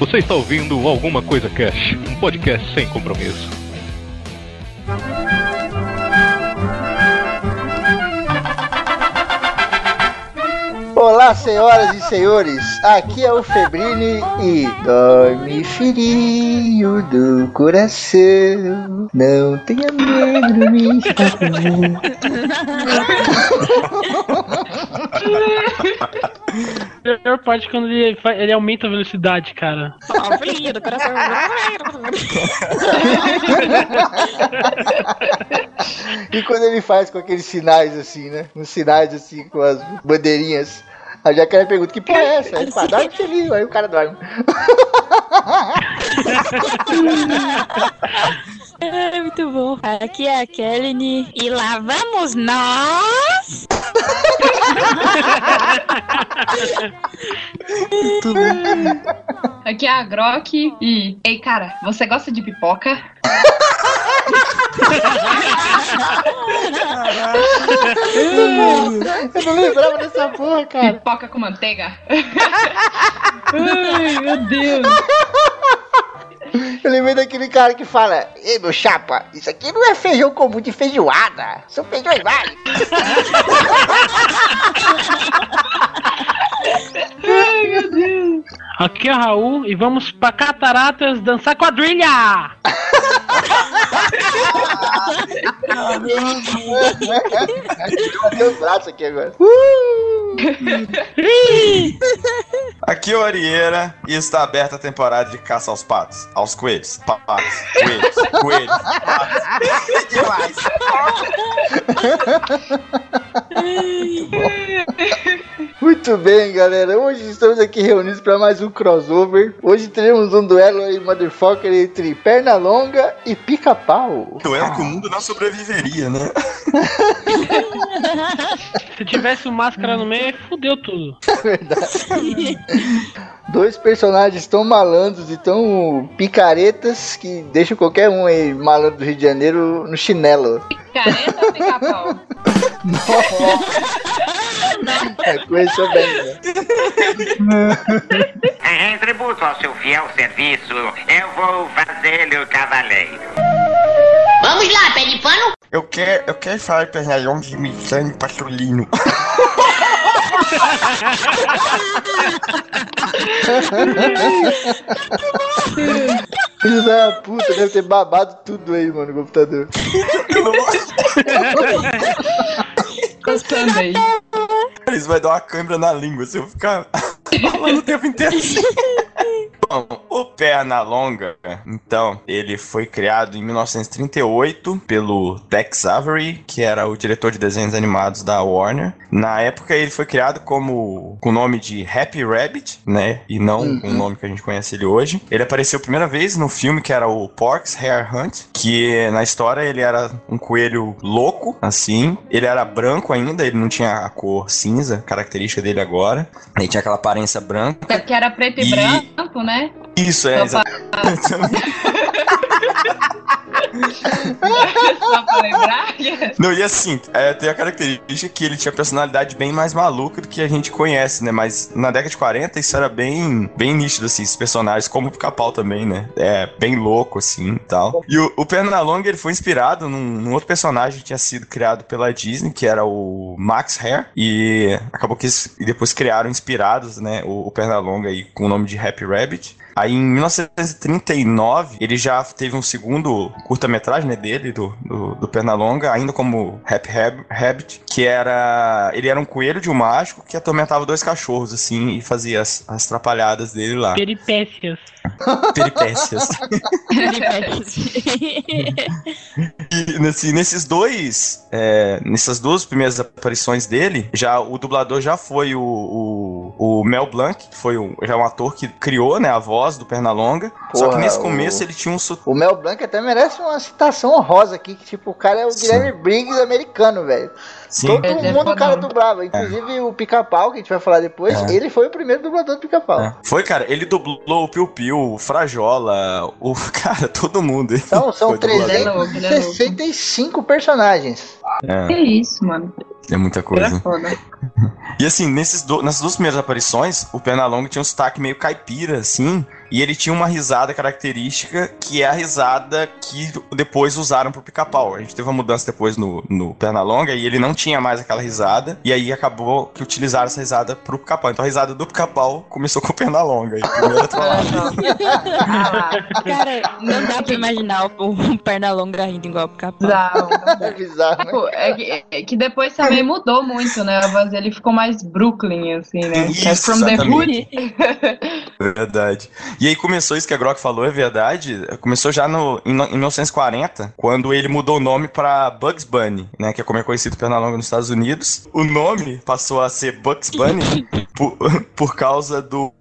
Você está ouvindo Alguma Coisa Cash, um podcast sem compromisso. Olá, senhoras e senhores, aqui é o Febrini e dorme filhinho do coração, não tenha medo, me A melhor parte é quando ele, ele aumenta a velocidade, cara. Do coração. E quando ele faz com aqueles sinais assim, né? Uns sinais assim, com as bandeirinhas. A Jacaré pergunta, que porra é essa? Aí ele fala, dorme filhinho, aí o cara dorme. É muito bom. Aqui é a Kelly e lá vamos nós. Aqui é a Grok e. Ei, cara, você gosta de pipoca? Eu não lembrava dessa porra, cara. Pipoca com manteiga? Ai, meu Deus. Eu lembrei daquele cara que fala, ei meu chapa, isso aqui não é feijão comum de feijoada, são feijões vários. Aqui é o Raul e vamos pra Cataratas dançar quadrilha! Cadê os braços aqui agora? Aqui é o Arieira e está aberta a temporada de caça aos patos, aos coelhos, patos, coelhos, coelhos, patos. Demais. Muito bem, galera. Hoje estamos aqui reunidos para mais um crossover. Hoje teremos um duelo aí, motherfucker, entre Pernalonga e Pica-Pau. Duelo que o mundo não sobreviveria, né? Se tivesse o máscara no meio, fudeu tudo. Verdade. Dois personagens tão malandros e tão picaretas que deixam qualquer um aí, malandro do Rio de Janeiro, no chinelo. Careta ou pica-pau? É, conheceu bem, né? Em tributo ao seu fiel serviço, eu vou fazê-lo cavaleiro. Vamos lá, pé de pano? Eu quero, eu quero falar Pernalhão de Missane Patrulino. Filho da puta, deve ter babado tudo aí, mano, no computador. Gostando aí. Eles vai dar uma câmera na língua se eu ficar falando o tempo inteiro assim. O Pernalonga, então, ele foi criado em 1938 pelo Tex Avery, que era o diretor de desenhos animados da Warner. Na época ele foi criado como com o nome de Happy Rabbit, né? E não o nome que a gente conhece ele hoje. Ele apareceu a primeira vez no filme que era o Pork's Hair Hunt, que na história ele era um coelho louco, assim. Ele era branco ainda, ele não tinha a cor cinza, característica dele agora. Ele tinha aquela aparência branca. Até porque era preto e, E- branco, né? Isso, é, Só pra- exatamente. Só pra lembrar. Não, e assim, é, tem a característica que ele tinha personalidade bem mais maluca do que a gente conhece, né? Mas na década de 40 isso era bem, bem nítido, assim, esses personagens, como o Pica-Pau também, né? É bem louco, assim, e tal. E o, o Pernalonga, ele foi inspirado num, num outro personagem que tinha sido criado pela Disney, que era o Max Hare, e acabou que eles depois criaram inspirados, né, o, o Pernalonga aí com o nome de Happy Rabbit. Aí em 1939 ele já teve um segundo curta-metragem né, dele, do, do, do Pernalonga, ainda como Hab- Rabbit, que era. Ele era um coelho de um mágico que atormentava dois cachorros, assim, e fazia as, as trapalhadas dele lá. Peripécias. Peripécias. E nesse- nesses dois, é, nessas duas primeiras aparições dele, já o dublador já foi o, o, o Mel Blanc, que foi um, já um ator que criou, né, a voz do Pernalonga. Só que Porra, nesse o- começo ele tinha um sotaque. O Mel Blanc até merece uma citação honrosa aqui, que tipo, o cara é o Sim. Guilherme Briggs americano, velho. Sim. Todo é mundo o cara dublava, inclusive o Pica-Pau, que a gente vai falar depois, É. ele foi o primeiro dublador do Pica-Pau. É. Foi, cara, ele dublou o Piu Piu, o Frajola, o cara, todo mundo. Então, são Foi dublador. Ele é louco, ele é louco. 365 personagens. Que isso, mano. É muita coisa. foda. E assim, nesses do- nessas duas primeiras aparições, o Pernalonga tinha um sotaque meio caipira, assim. E ele tinha uma risada característica que é a risada que depois usaram pro pica-pau. A gente teve uma mudança depois no, no Pernalonga e ele não tinha mais aquela risada. E aí acabou que utilizaram essa risada pro pica-pau. Então a risada do pica-pau começou com o Pernalonga. E primeira trollagem. Cara, não dá pra imaginar o, o perna longa rindo igual o pica-pau. Não, É bizarro, né? Tipo, é que, é que depois também mudou muito, né? A voz dele ficou mais Brooklyn, assim, né? Isso, é from the exatamente. hood. Verdade. E aí começou isso que a Grok falou, é verdade. Começou já no, em, no- em 1940, quando ele mudou o nome pra Bugs Bunny, né? Que é como é conhecido Pernalonga nos Estados Unidos. O nome passou a ser Bugs Bunny por, por causa do,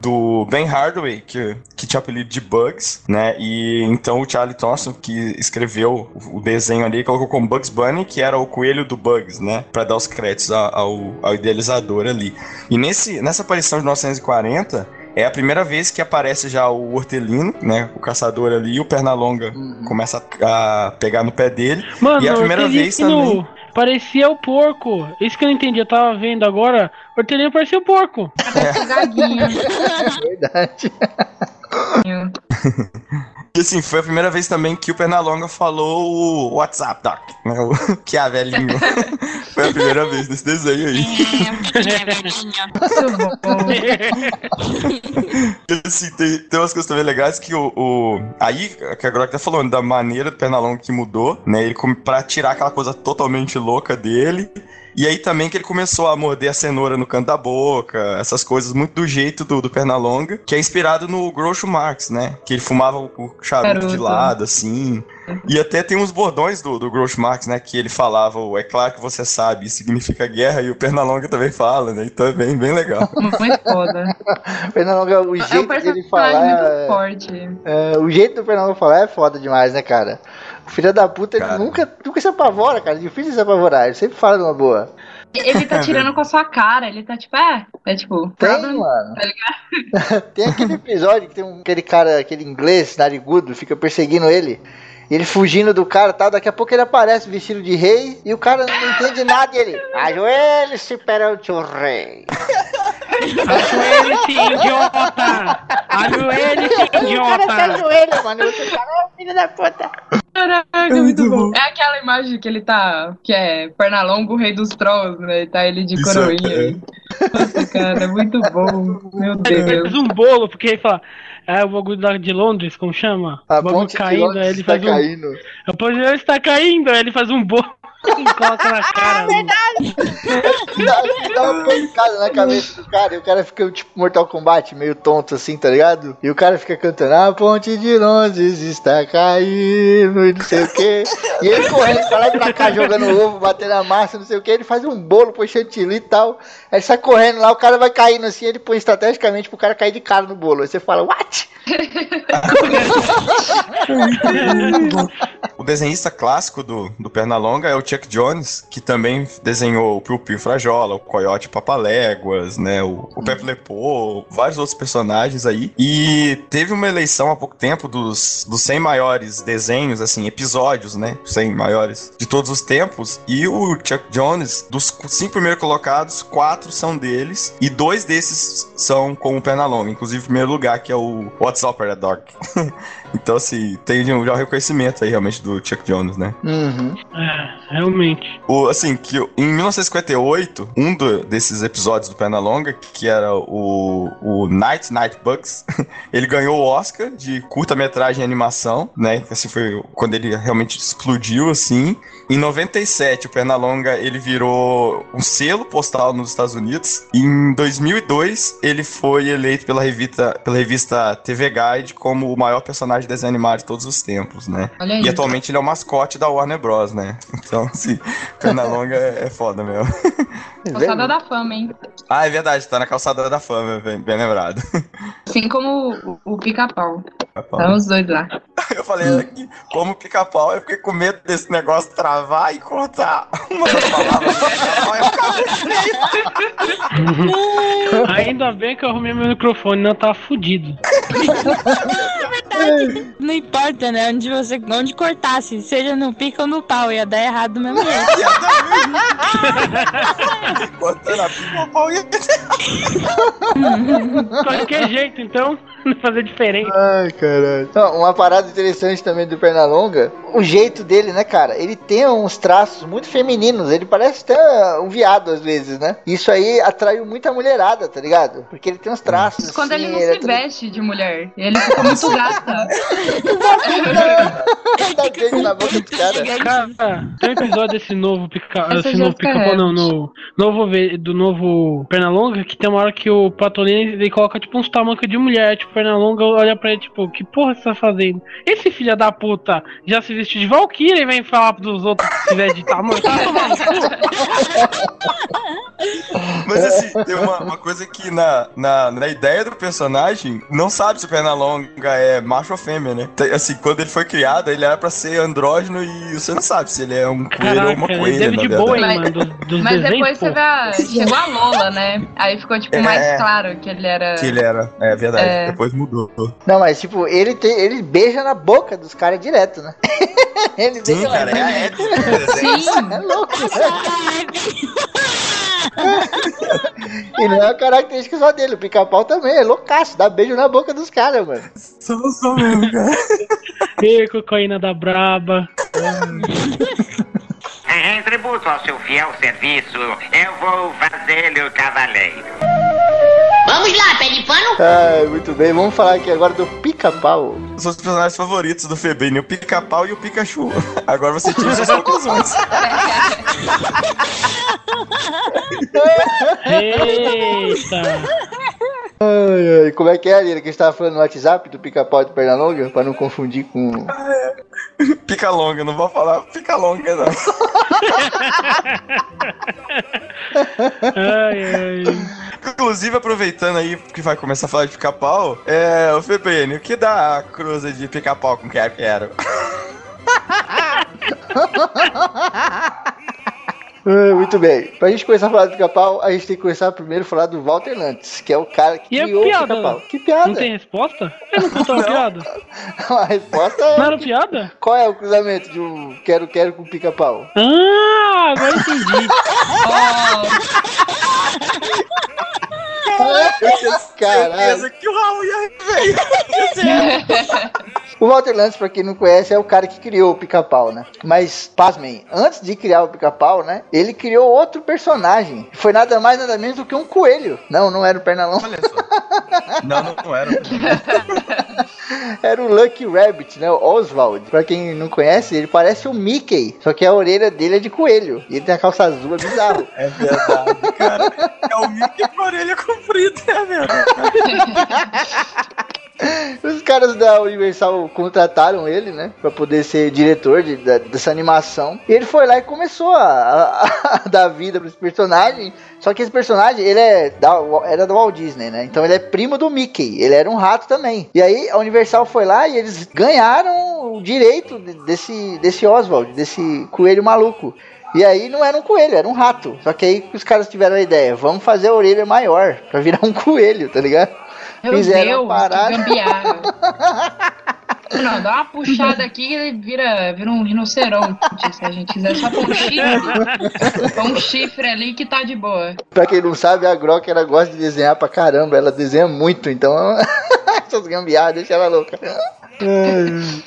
do Ben Hardaway, que, que tinha o apelido de Bugs, né? E então o Charlie Thompson, que escreveu o desenho ali, colocou como Bugs Bunny, que era o coelho do Bugs, né? Pra dar os créditos ao, ao idealizador ali. E nesse, nessa aparição de 1940, é a primeira vez que aparece já o hortelino, né? O caçador ali, e o Pernalonga começa a, a pegar no pé dele. Mano, E é a primeira Hortelino vez também. parecia o porco. Isso que eu não entendi. Eu tava vendo agora. Hortelino parecia o porco. Gaguinho. Verdade. E assim, foi a primeira vez também que o Pernalonga falou o WhatsApp, Doc. Né? O que é velhinho. foi a primeira vez nesse desenho aí. Bom. E, assim, tem, tem umas coisas também legais que o. o- aí, que a Grok tá falando, da maneira do Pernalonga que mudou, né? Ele pra tirar aquela coisa totalmente louca dele. E aí também que ele começou a morder a cenoura no canto da boca, essas coisas muito do jeito do, do Pernalonga, que é inspirado no Groucho Marx, né? Que ele fumava o charuto de lado, assim. E até tem uns bordões do, do Groucho Marx, né? Que ele falava, o é claro que você sabe, isso significa guerra, e o Pernalonga também fala, né? Então é bem, bem legal. Muito foda. Pernalonga, o É um jeito personagem dele falar. muito é- forte. é, o jeito do Pernalonga falar é foda demais, né, cara? O filho da puta, ele nunca, nunca se apavora, cara. É difícil se apavorar. Ele sempre fala de uma boa. Ele tá tirando com a sua cara, ele tá tipo, é, é tipo, Tem, problem- mano. tá tem aquele episódio que tem um, aquele cara, aquele inglês, narigudo, fica perseguindo ele. E ele fugindo do cara e tal, daqui a pouco ele aparece vestido de rei e o cara não entende nada e ele. Ajoelhe-se perante o rei. Ajoelhe-se, idiota! Ajoelhe-se, O cara se idiota! ajoelha, mano. Você fala, "Ah, filho da puta. Caraca, muito bom. É aquela imagem que ele tá, que é Pernalongo, o rei dos trolls, né? E tá ele de Isso, coroinha. Nossa, cara, muito bom. Meu Ele Deus. faz um bolo, porque ele fala. É o bagulho de Londres, como chama? A o bagulho caindo, ele está faz um. caindo. A ponte de Londres está caindo, ele faz um bolo e coloca na cara. Dá, dá uma pancada na cabeça do cara e o cara fica tipo Mortal Kombat, meio tonto assim, tá ligado? E o cara fica cantando, a ponte de Londres está caindo e não sei o que. E ele correndo pra lá e pra cá, jogando ovo, batendo a massa, não sei o que. Ele faz um bolo, põe chantilly e tal. Aí ele sai correndo lá, o cara vai caindo assim, ele põe estrategicamente pro cara cair de cara no bolo. Aí você fala, what? O desenhista clássico do, do Pernalonga é o Chuck Jones, que também desenhou o Piu Frajola, o Coyote Papaléguas, né, o, o Pepe Lepô, vários outros personagens aí. E teve uma eleição há pouco tempo dos, dos 100 maiores desenhos, assim, episódios, né, 100 maiores de todos os tempos. E o Chuck Jones, dos cinco primeiros colocados, quatro são deles, e dois desses são com o Pernalonga, inclusive o primeiro lugar, que é o What's Up, Dog. Então, assim, tem já o reconhecimento aí realmente do Chuck Jones, né? Uhum. É, realmente. O, assim, que em 1958, um do- desses episódios do Pernalonga, que era o, o Night Night Bugs, ele ganhou o Oscar de curta-metragem e animação, né? Assim, foi quando ele realmente explodiu, assim. Em 97, o Pernalonga, ele virou um selo postal nos Estados Unidos. Em 2002, ele foi eleito pela revista, pela revista TV Guide como o maior personagem de desenho animado de todos os tempos, né? Olha aí. E atualmente ele é o mascote da Warner Bros, né? Então, assim, Pernalonga é, é foda mesmo. Calçada da fama, hein? Ah, é verdade, tá na calçada da fama, bem, bem lembrado. Assim como o, o pica-pau. Tá os dois lá. Eu falei aqui, como pica-pau, eu fiquei com medo desse negócio travar e cortar uma do pica-pau. Eu, cara, Ainda bem que eu arrumei meu microfone, não tava fudido. Não importa, né? Onde você onde cortasse, seja no pica ou no pau, ia dar errado do mesmo jeito. cortando a pica-pau e Qualquer jeito, então. fazer diferente. Ai, caralho. Não, uma parada interessante também do Pernalonga, o jeito dele, né, cara? Ele tem uns traços muito femininos, ele parece até um viado às vezes, né? Isso aí atraiu muita mulherada, tá ligado? Porque ele tem uns traços. Quando assim, ele não é se tudo- veste de mulher, ele fica muito gata. Dá beijo na boca do cara. Cara, tem um episódio desse novo pica, Essa esse novo pica não, no novo do novo Pernalonga, que tem uma hora que o Patolino ele coloca tipo uns tamancos de mulher, tipo, Pernalonga olha pra ele, tipo, que porra você tá fazendo? Esse filho da puta já se vestiu de Valkyria e vem falar pros outros que se veste de tamanco. Tá tomando Mas assim, tem uma, uma coisa que na, na, na ideia do personagem, não sabe se o Pernalonga é macho ou fêmea, né? Assim, quando ele foi criado, ele era pra ser andrógeno e você não sabe se ele é um coelho ou uma coelha, Mas- mano, dos, dos Mas desenhos, depois pô. você vê a... Chegou a Lola, né? Aí ficou, tipo, É. mais claro que ele era... Que ele era, é verdade, É. depois mudou. Não, mas tipo, ele, tem, ele beija na boca dos caras direto, né? ele Sim, beija cara, na é desenho. Sim, É louco, E não é uma característica só dele, o pica-pau também é loucaço, dá beijo na boca dos caras, mano. Só, só mesmo, cara. Ê, cocaína da braba. Em tributo ao seu fiel serviço, eu vou fazê-lo cavaleiro. Vamos lá, pé de pano. Ai, muito bem, vamos falar aqui agora do pica-pau. São os personagens favoritos do Febrini, o Pica-Pau e o Pikachu. Agora você tira suas conclusões. Eita! Ai, ai, como é que é, Lira, que a gente tava falando no WhatsApp do pica-pau e do Pernalonga, pra não confundir com... Pica longa, não vou falar pica longa, não. Ai, ai. Inclusive, aproveitando aí que vai começar a falar de pica-pau, é, o Febrini, o que dá a cruza de pica-pau com quero quero? Ah, muito bem, pra gente começar a falar do pica-pau, a gente tem que começar primeiro a falar do Walter Lantz, que é o cara que E a criou o piada? pica-pau. Que piada? Não tem resposta? Eu não contou uma piada? A resposta é... Não era piada? Qual é o cruzamento de um quero-quero com pica-pau? Ah, agora entendi. Caralho. que o Raul ia O Walter Lantz, pra quem não conhece, é o cara que criou o pica-pau, né? Mas, pasmem, antes de criar o pica-pau, né? Ele criou outro personagem. Foi nada mais, nada menos do que um coelho. Não, não era o Pernalonga. Olha só. Não, não, não era. Era o Lucky Rabbit, né? O Oswald. Pra quem não conhece, ele parece o Mickey. Só que a orelha dele é de coelho. E ele tem a calça azul, é bizarro. É verdade, cara. É o Mickey com a orelha comprida, é verdade. Os caras da Universal contrataram ele, né? Pra poder ser diretor de- da- dessa animação. E ele foi lá e começou a, a- a dar vida pra esse personagem. Só que esse personagem, ele é da, era do Walt Disney, né? Então ele é primo do Mickey. Ele era um rato também. E aí a Universal foi lá e eles ganharam o direito de- desse, desse Oswald, desse coelho maluco. E aí não era um coelho, era um rato. Só que aí os caras tiveram a ideia, vamos fazer a orelha maior pra virar um coelho, tá ligado? Meu Fizeram Deus, parada. gambiarra. Não, dá uma puxada aqui e vira, vira um rinoceronte. Se a gente quiser só pôr um chifre. Pôr um chifre ali que tá de boa. Pra quem não sabe, a Grok ela gosta de desenhar pra caramba, ela desenha muito, então essas gambiarras deixam ela louca.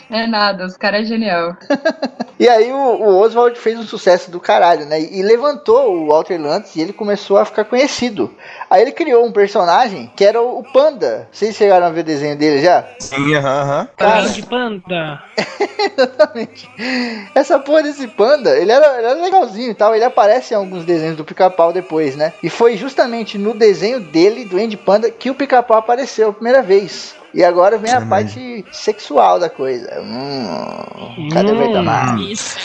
É nada, os caras é genial. E aí o, o Oswald fez um sucesso do caralho, né? E levantou o Walter Lantz e ele começou a ficar conhecido. Aí ele criou um personagem que era o, Panda. Vocês chegaram a ver o desenho dele já? Sim, aham. Cara, Vem de panda. Exatamente. Essa porra desse panda, ele era, ele era legalzinho e tal. Ele aparece em alguns desenhos do pica-pau depois, né? E foi justamente no desenho dele, do Andy Panda, que o pica-pau apareceu a primeira vez. E agora vem a parte sexual da coisa. Hum, cadê o Hum. Betamax? Isso.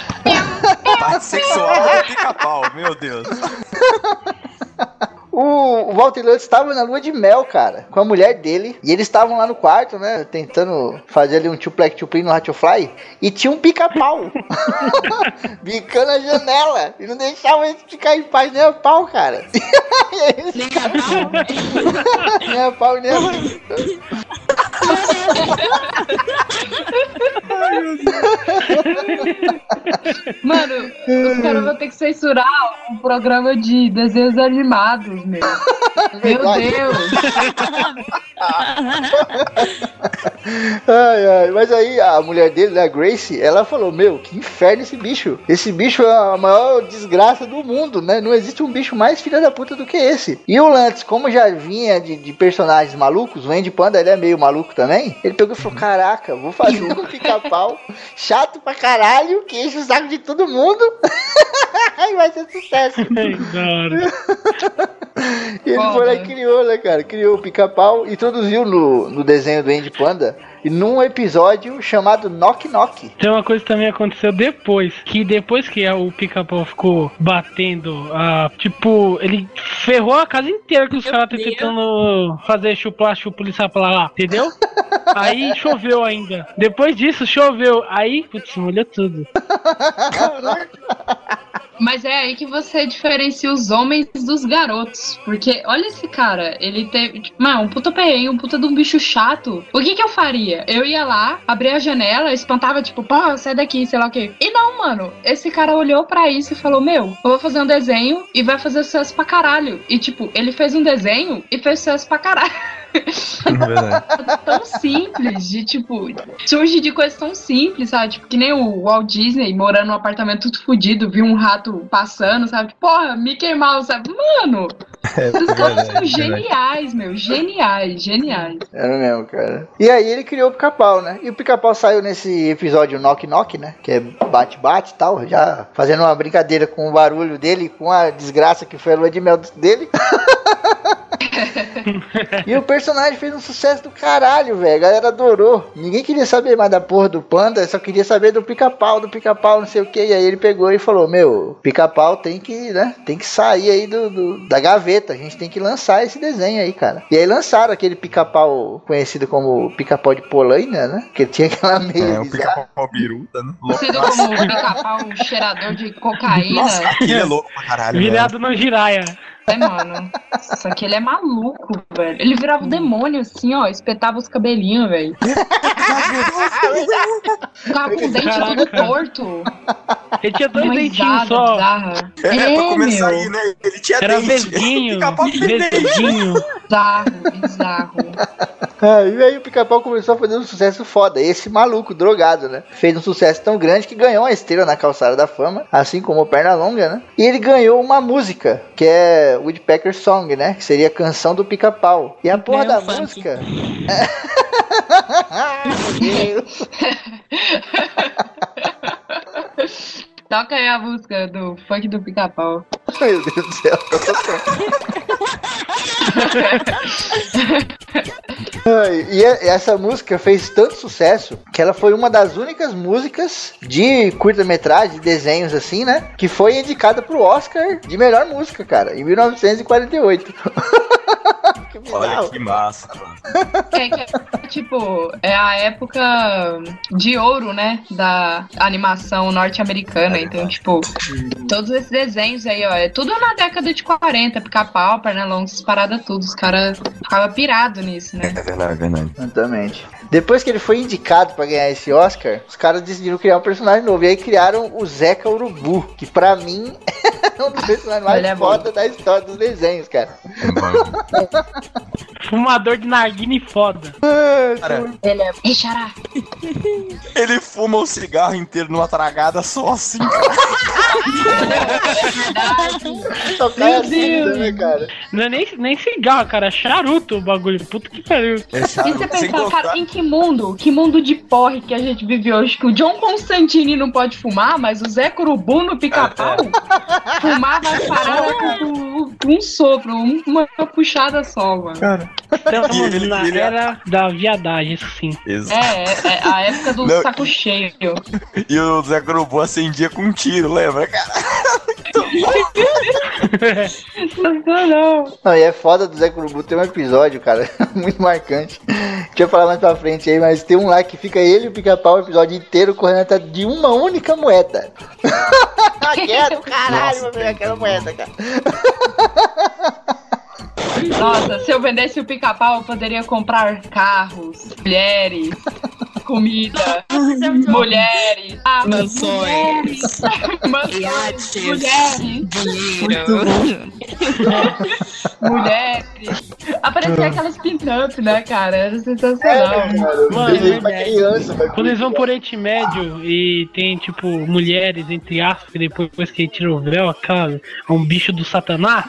Parte sexual do pica-pau, meu Deus. O, o Walter Lutz estava na lua de mel, cara, com a mulher dele. E eles estavam lá no quarto, né? Tentando fazer ali um tuplec tuplim no Ratchelfly. E tinha um pica-pau. Bicando a janela. E não deixava eles ficar em paz nem a pau, cara. Nem a pau. nem a pau nem a Mano, os caras vão ter que censurar o programa de desenhos animados, meu. Meu. Deus. Ai, ai, mas aí a mulher dele, né, a Grace, ela falou: Meu, que inferno esse bicho. Esse bicho é a maior desgraça do mundo, né? Não existe um bicho mais filha da puta do que esse. E o Lantz, como já vinha de, de personagens malucos, o Andy Panda ele é meio maluco também. Ele pegou e falou: Caraca, vou fazer um pica-pau chato pra caralho, que enche o saco de todo mundo. e vai ser sucesso. Da hora. E ele Foda. foi lá e criou, né, cara? Criou o pica-pau, introduziu no, no desenho do Andy Panda. E num episódio chamado Knock Knock. Tem uma coisa que também aconteceu depois, que depois que o pica-pau ficou batendo, ah, tipo, ele ferrou a casa inteira que os caras estão tentando fazer chuplar, chupuliçar pra lá, entendeu? Aí choveu ainda. Depois disso, choveu. Aí, putz, molhou tudo. Mas é aí que você diferencia os homens dos garotos. Porque olha esse cara, ele teve. Tipo, mano, um puta perrengue, um puta de um bicho chato. O que que eu faria? Eu ia lá, abria a janela, espantava, tipo, pô, sai daqui, sei lá o quê. E não, mano, esse cara olhou pra isso e falou: Meu, eu vou fazer um desenho e vai fazer sucesso pra caralho. E, tipo, ele fez um desenho e fez sucesso pra caralho. Verdade. tão simples, de tipo, surge de coisas tão simples, sabe? Tipo, que nem o Walt Disney morando num apartamento tudo fodido, viu um rato passando, sabe? Tipo, Porra, Mickey Mouse, sabe? Mano, os caras são geniais, meu, geniais, geniais. Era mesmo, cara. E aí ele criou o pica-pau, né? E o pica-pau saiu nesse episódio Knock Knock, né? Que é bate-bate e tal, já fazendo uma brincadeira com o barulho dele, com a desgraça que foi a lua de mel dele. e o personagem fez um sucesso do caralho, velho. A galera adorou. Ninguém queria saber mais da porra do panda, só queria saber do pica-pau, do pica-pau, não sei o que. E aí ele pegou e falou: Meu, pica-pau tem que, né? Tem que sair aí do, do- da gaveta. A gente tem que lançar esse desenho aí, cara. E aí lançaram aquele pica-pau conhecido como pica-pau de Polaina, né? Que tinha aquela meia É, o pica-pau biruta, né? Conhecido como pica-pau, cheirador de cocaína. Nossa, aquele é louco pra caralho. velho. Virado no giraia. É, mano. Só que ele é maluco, velho. Ele virava um demônio, assim, ó. Espetava os cabelinhos, velho. Ficava com o dente todo torto. Ele tinha dois dentinhos só. bizarra. É, É, pra começar meu. aí, né? Ele tinha Era dente. dente. Vesguinho. Bizarro, bizarro. Ah, e aí o pica-pau começou a fazer um sucesso foda. Esse maluco, drogado, né? Fez um sucesso tão grande que ganhou uma estrela na calçada da fama, assim como o Pernalonga, né? E ele ganhou uma música, que é Woodpecker Song, né? Que seria a canção do pica-pau. E a porra Ganhou da funk. música. Meu Deus. Toca aí a música do funk do pica-pau. Meu Deus do céu. E e essa música fez tanto sucesso que ela foi uma das únicas músicas de curta-metragem, de desenhos assim, né? Que foi indicada pro Oscar de melhor música, cara, em 1948. que Olha que massa, mano. É, tipo, é a época de ouro, né? Da animação norte-americana. Então, tipo, todos esses desenhos aí, ó, é tudo na década de 40, pica-pau, pernalonga, essas paradas tudo. Os caras ficavam pirados nisso, né? É verdade, é verdade. Exatamente. Depois que ele foi indicado pra ganhar esse Oscar, os caras decidiram criar um personagem novo. E aí criaram o Zeca Urubu, que pra mim é um dos personagens mais é bom. foda da história dos desenhos, cara. Fumador de narguine foda. Cara, Ele é. Ele fuma o cigarro inteiro numa tragada só assim. Só cai assim, né, cara? Não é nem, nem cigarro, cara. É charuto o bagulho. Puta que pariu. É E você pensar, cara, em que mundo? Que mundo de porre que a gente vive hoje? Que o John Constantine não pode fumar, mas o Zé Curubu no pica-pau fumava as paradas com, com um sopro, um- uma puxada só, mano. Estamos E ele na queria- era da viadagem, isso sim. Exato. É, é, é a época do Não. saco cheio. E o Zé Grubu acendia com um tiro, lembra, cara? Não, não. Não, e é foda do Zé Curubu, tem um episódio, cara, muito marcante. Deixa eu falar mais pra frente aí, mas tem um lá que fica ele e o pica-pau o episódio inteiro correndo atrás de uma única moeda. que é do caralho, Nossa, meu, aquela moeda, cara. Nossa, se eu vendesse o pica-pau, eu poderia comprar carros, mulheres, comida, mulheres, ah, Mansões. mansões, Iates. mulheres, Dinheiro. mulheres. Aparecia aquelas pin-up, né, cara? Era sensacional. Mano, Desenho pra verdade. criança, Quando eles vão por Oriente Médio e tem, tipo, mulheres, entre aspas, que depois, depois que tira o véu, cara, é um bicho do satanás.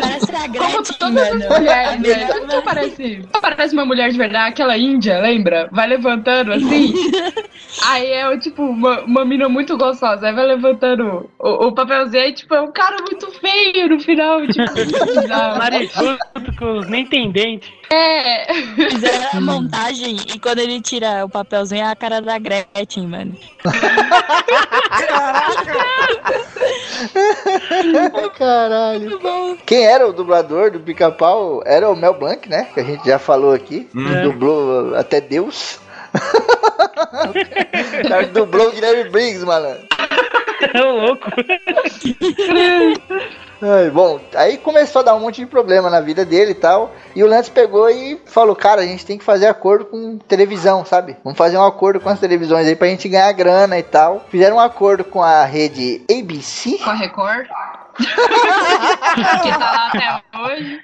Parece a Como Gretchen, todas as mano. mulheres, É né? Não parece, parece uma mulher de verdade, aquela índia, lembra? Vai levantando assim. Aí é tipo uma, uma mina muito gostosa. Aí vai levantando o, o papelzinho aí, tipo, é um cara muito feio no final. Tipo, com os nem tem dente. é. Fizeram a montagem e quando ele tira o papelzinho é a cara da Gretchen, mano. Ai, caralho. Quem era o dublador do pica-pau? Era o Mel Blanc, né? Que a gente já falou aqui. É. Dublou até Deus. O cara dublou o Guilherme Briggs, malandro. É louco. Ai, bom, aí começou a dar um monte de problema na vida dele e tal. E o Lance pegou e falou: Cara, a gente tem que fazer acordo com televisão, sabe? Vamos fazer um acordo com as televisões aí pra gente ganhar grana e tal. Fizeram um acordo com a rede ABC. Com a Record. Que tá lá até hoje.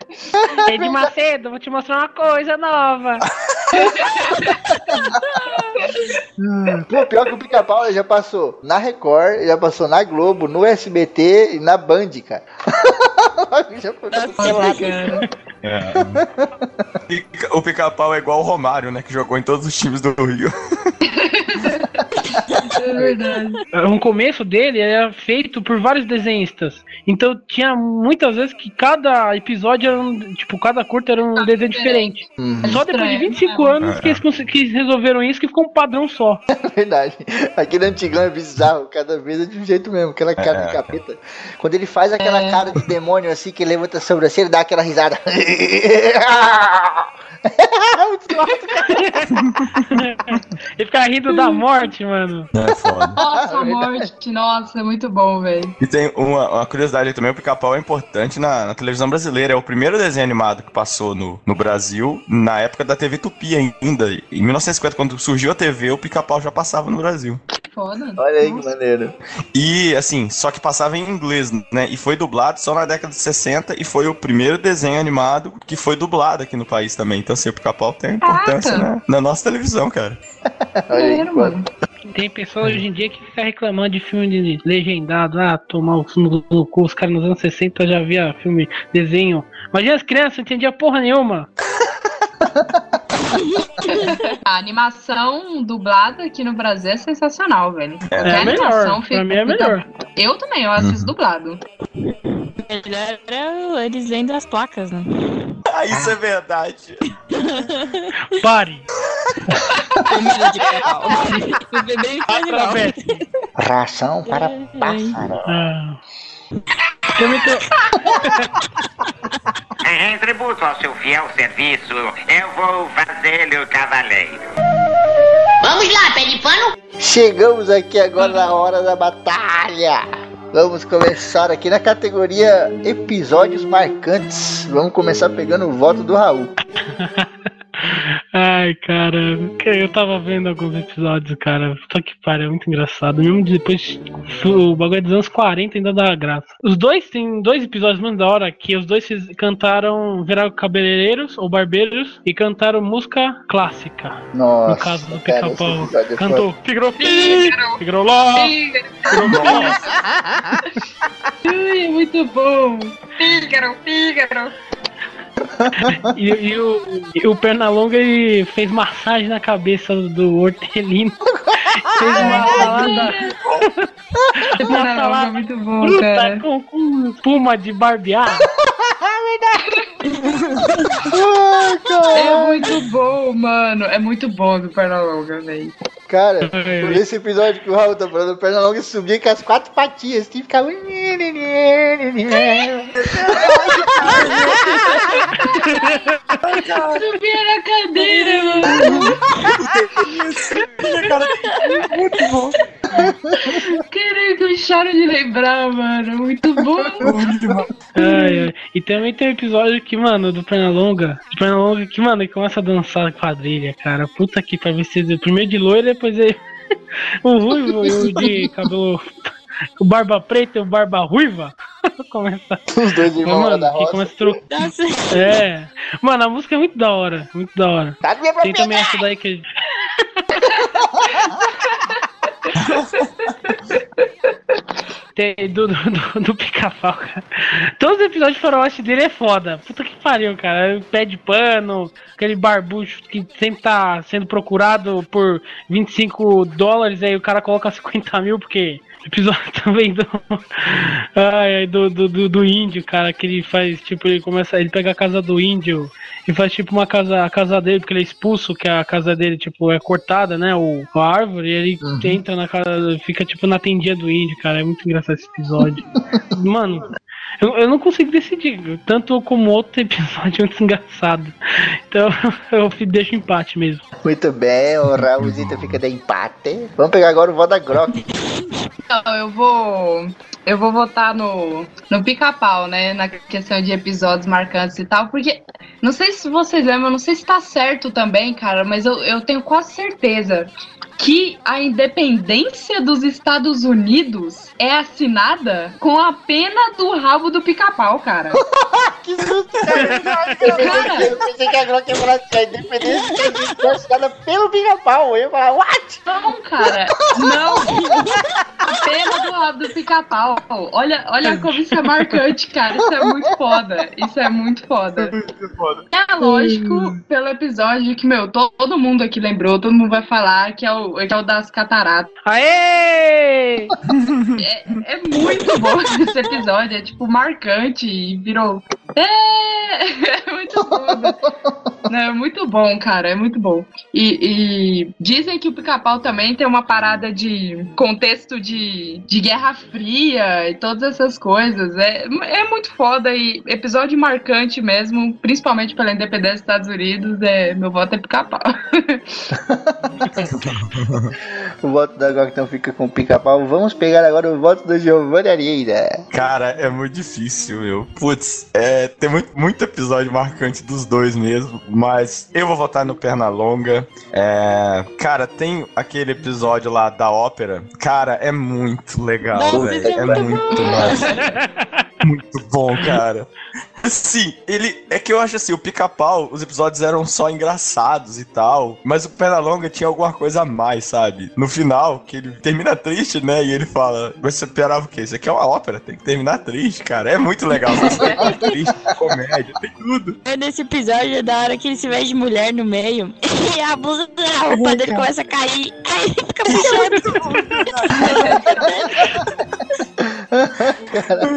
Ed Macedo, vou te mostrar uma coisa nova. Pô, pior que o pica-pau já passou na Record, já passou na Globo, no SBT e na Band, cara. já foi. Cara. Pica- O pica-pau é igual o Romário, né? Que jogou em todos os times do Rio. É verdade. O começo dele era feito por vários desenhistas. Então tinha muitas vezes que cada episódio era um. Tipo, cada curta era um desenho diferente. Uhum, Só depois de Estranho, 25 né? anos que eles, que eles resolveram isso que ficou um padrão só. verdade. Aquele antigão é bizarro, cada vez é de um jeito mesmo, aquela cara É. de capeta. Quando ele faz aquela É. cara de demônio assim, que levanta a sobrancelha e dá aquela risada. Muito alto, cara. Ele fica rindo da morte, mano. É foda. Nossa, a morte. Nossa, é muito bom, velho. E tem uma, uma curiosidade também, o pica-pau é importante na, na televisão brasileira. É o primeiro desenho animado que passou no, no Brasil, na época da TV Tupi ainda. Em 1950, quando surgiu a TV, o pica-pau já passava no Brasil. Foda. Olha aí que maneiro. E assim, só que passava em inglês, né? E foi dublado só na década de 60 e foi o primeiro desenho animado que foi dublado aqui no país também. Então, assim, o pica-pau tem importância Caraca. né, na nossa televisão, cara. Olha aí mano. Tem pessoas hoje em dia que ficam reclamando de filme de legendado, ah, tomar o fumo no cu. Os caras nos anos 60 já via filme, desenho. Imagina as crianças, não entendia porra nenhuma. A animação dublada aqui no Brasil é sensacional, velho. Qualquer É melhor. animação Pra mim é fica- melhor. Eu também, eu assisto Uhum. dublado. Melhor era eles lendo as placas, né? Ah, isso é verdade. Pare. Comida de. O bebê ver. Ração para pássaro. Ah. Em tributo ao seu fiel serviço, eu vou fazê-lo cavaleiro. Vamos lá, pé de pano. Chegamos aqui agora na hora da batalha. Vamos começar aqui na categoria episódios marcantes. Vamos começar pegando o voto do Raul. Ai, cara, eu tava vendo alguns episódios, cara. Só que para, é muito engraçado. Mesmo depois, o bagulho é dos anos 40 ainda dá graça. Os dois tem dois episódios muito da hora que os dois cantaram, viraram cabeleireiros ou barbeiros e cantaram música clássica. Nossa, no caso do esse pica-pau. é Cantou lá, Figaro lá. Ai, é muito bom. Fígaro, Fígaro. E, e o, e o Pernalonga ele fez massagem na cabeça do hortelino. fez uma salada. fez uma é salada muito bom, fruta cara. com, com espuma de barbear. É muito bom, mano. É muito bom do Pernalonga, velho. Cara, por esse episódio que o Raul tá falando, o Pernalonga subia com as quatro patinhas, assim, ficava. Subia na cadeira, mano. Caraca, eu choro de lembrar, mano. Muito bom. Ai, ai. E também tem um episódio que, mano, do Pernalonga. Do Pernalonga que, mano, ele começa a dançar quadrilha, cara. Puta que pariu. Primeiro de loiro, depois ele. o ruivo e o de cabelo o Barba Preta e o Barba Ruiva. começa. Os dois irmãos Mano, da que roça. começa a É. Mano, a música é muito da hora. Muito da hora. Tá Tem também essa daí que. Tem do, do, do, do pica-pau, cara. Todos os episódios de Faroeste dele é foda. Puta que pariu, cara. Pé de pano, aquele barbucho que sempre tá sendo procurado por 25 dólares, aí o cara coloca 50 mil, porque. Episódio também do. Ai, do, do, do, do índio, cara, que ele faz, tipo, ele começa. Ele pega a casa do índio e faz tipo uma casa, a casa dele, porque ele é expulso, que a casa dele, tipo, é cortada, né? O, a árvore, e ele entra na casa, fica tipo na tendinha do índio, cara. É muito engraçado esse episódio. Mano, eu, eu não consigo decidir. Tanto como outro episódio é muito engraçado. Então eu deixo empate mesmo. Muito bem, o Raulzito fica de empate. Vamos pegar agora o voto da Grok. Então, eu vou. Eu vou votar no, no pica-pau, né? Na questão de episódios marcantes e tal, porque. Não sei se vocês lembram, não sei se tá certo também, cara, mas eu, eu tenho quase certeza que a independência dos Estados Unidos é assinada com a pena do rabo do pica-pau, cara. que susto, cara. Eu pensei- que a Grok ia falar que a independência foi assinada pelo pica-pau. Eu ia falar, what? Não, cara, não. A pena do rabo do pica-pau. Olha, olha como isso é marcante, cara. Isso é muito foda. Isso é muito foda. É lógico, pelo episódio que, meu, to- todo mundo aqui lembrou, todo mundo vai falar que é o, que é o das cataratas. Aê! É, é muito bom esse episódio, é tipo marcante e virou. É, é muito foda. Não, é muito bom, cara, é muito bom. E, e dizem que o pica-pau também tem uma parada de contexto de, de Guerra Fria e todas essas coisas. É, é muito foda e episódio marcante mesmo, principalmente pela independência dos Estados Unidos. É, meu voto é pica-pau. O voto da Grok então fica com o pica-pau. Vamos pegar agora o voto do Giovanni Arieira. Cara, é muito difícil, meu. Putz, é, tem muito, muito episódio marcante dos dois mesmo, mas eu vou votar no Pernalonga. É, cara, tem aquele episódio lá da ópera. Cara, é muito legal, velho. é É muito massa. Muito bom, cara. Sim, ele. É que eu acho assim, o pica-pau, os episódios eram só engraçados e tal. Mas o Pernalonga tinha alguma coisa a mais, sabe? No final, que ele termina triste, né? E ele fala: Você esperava o quê? Isso aqui é uma ópera, tem que terminar triste, cara. É muito legal. Você termina triste, comédia, tem tudo. nesse episódio é da hora que ele se veste de mulher no meio e a blusa da roupa dele começa a cair. Aí ele fica puxando. Cara,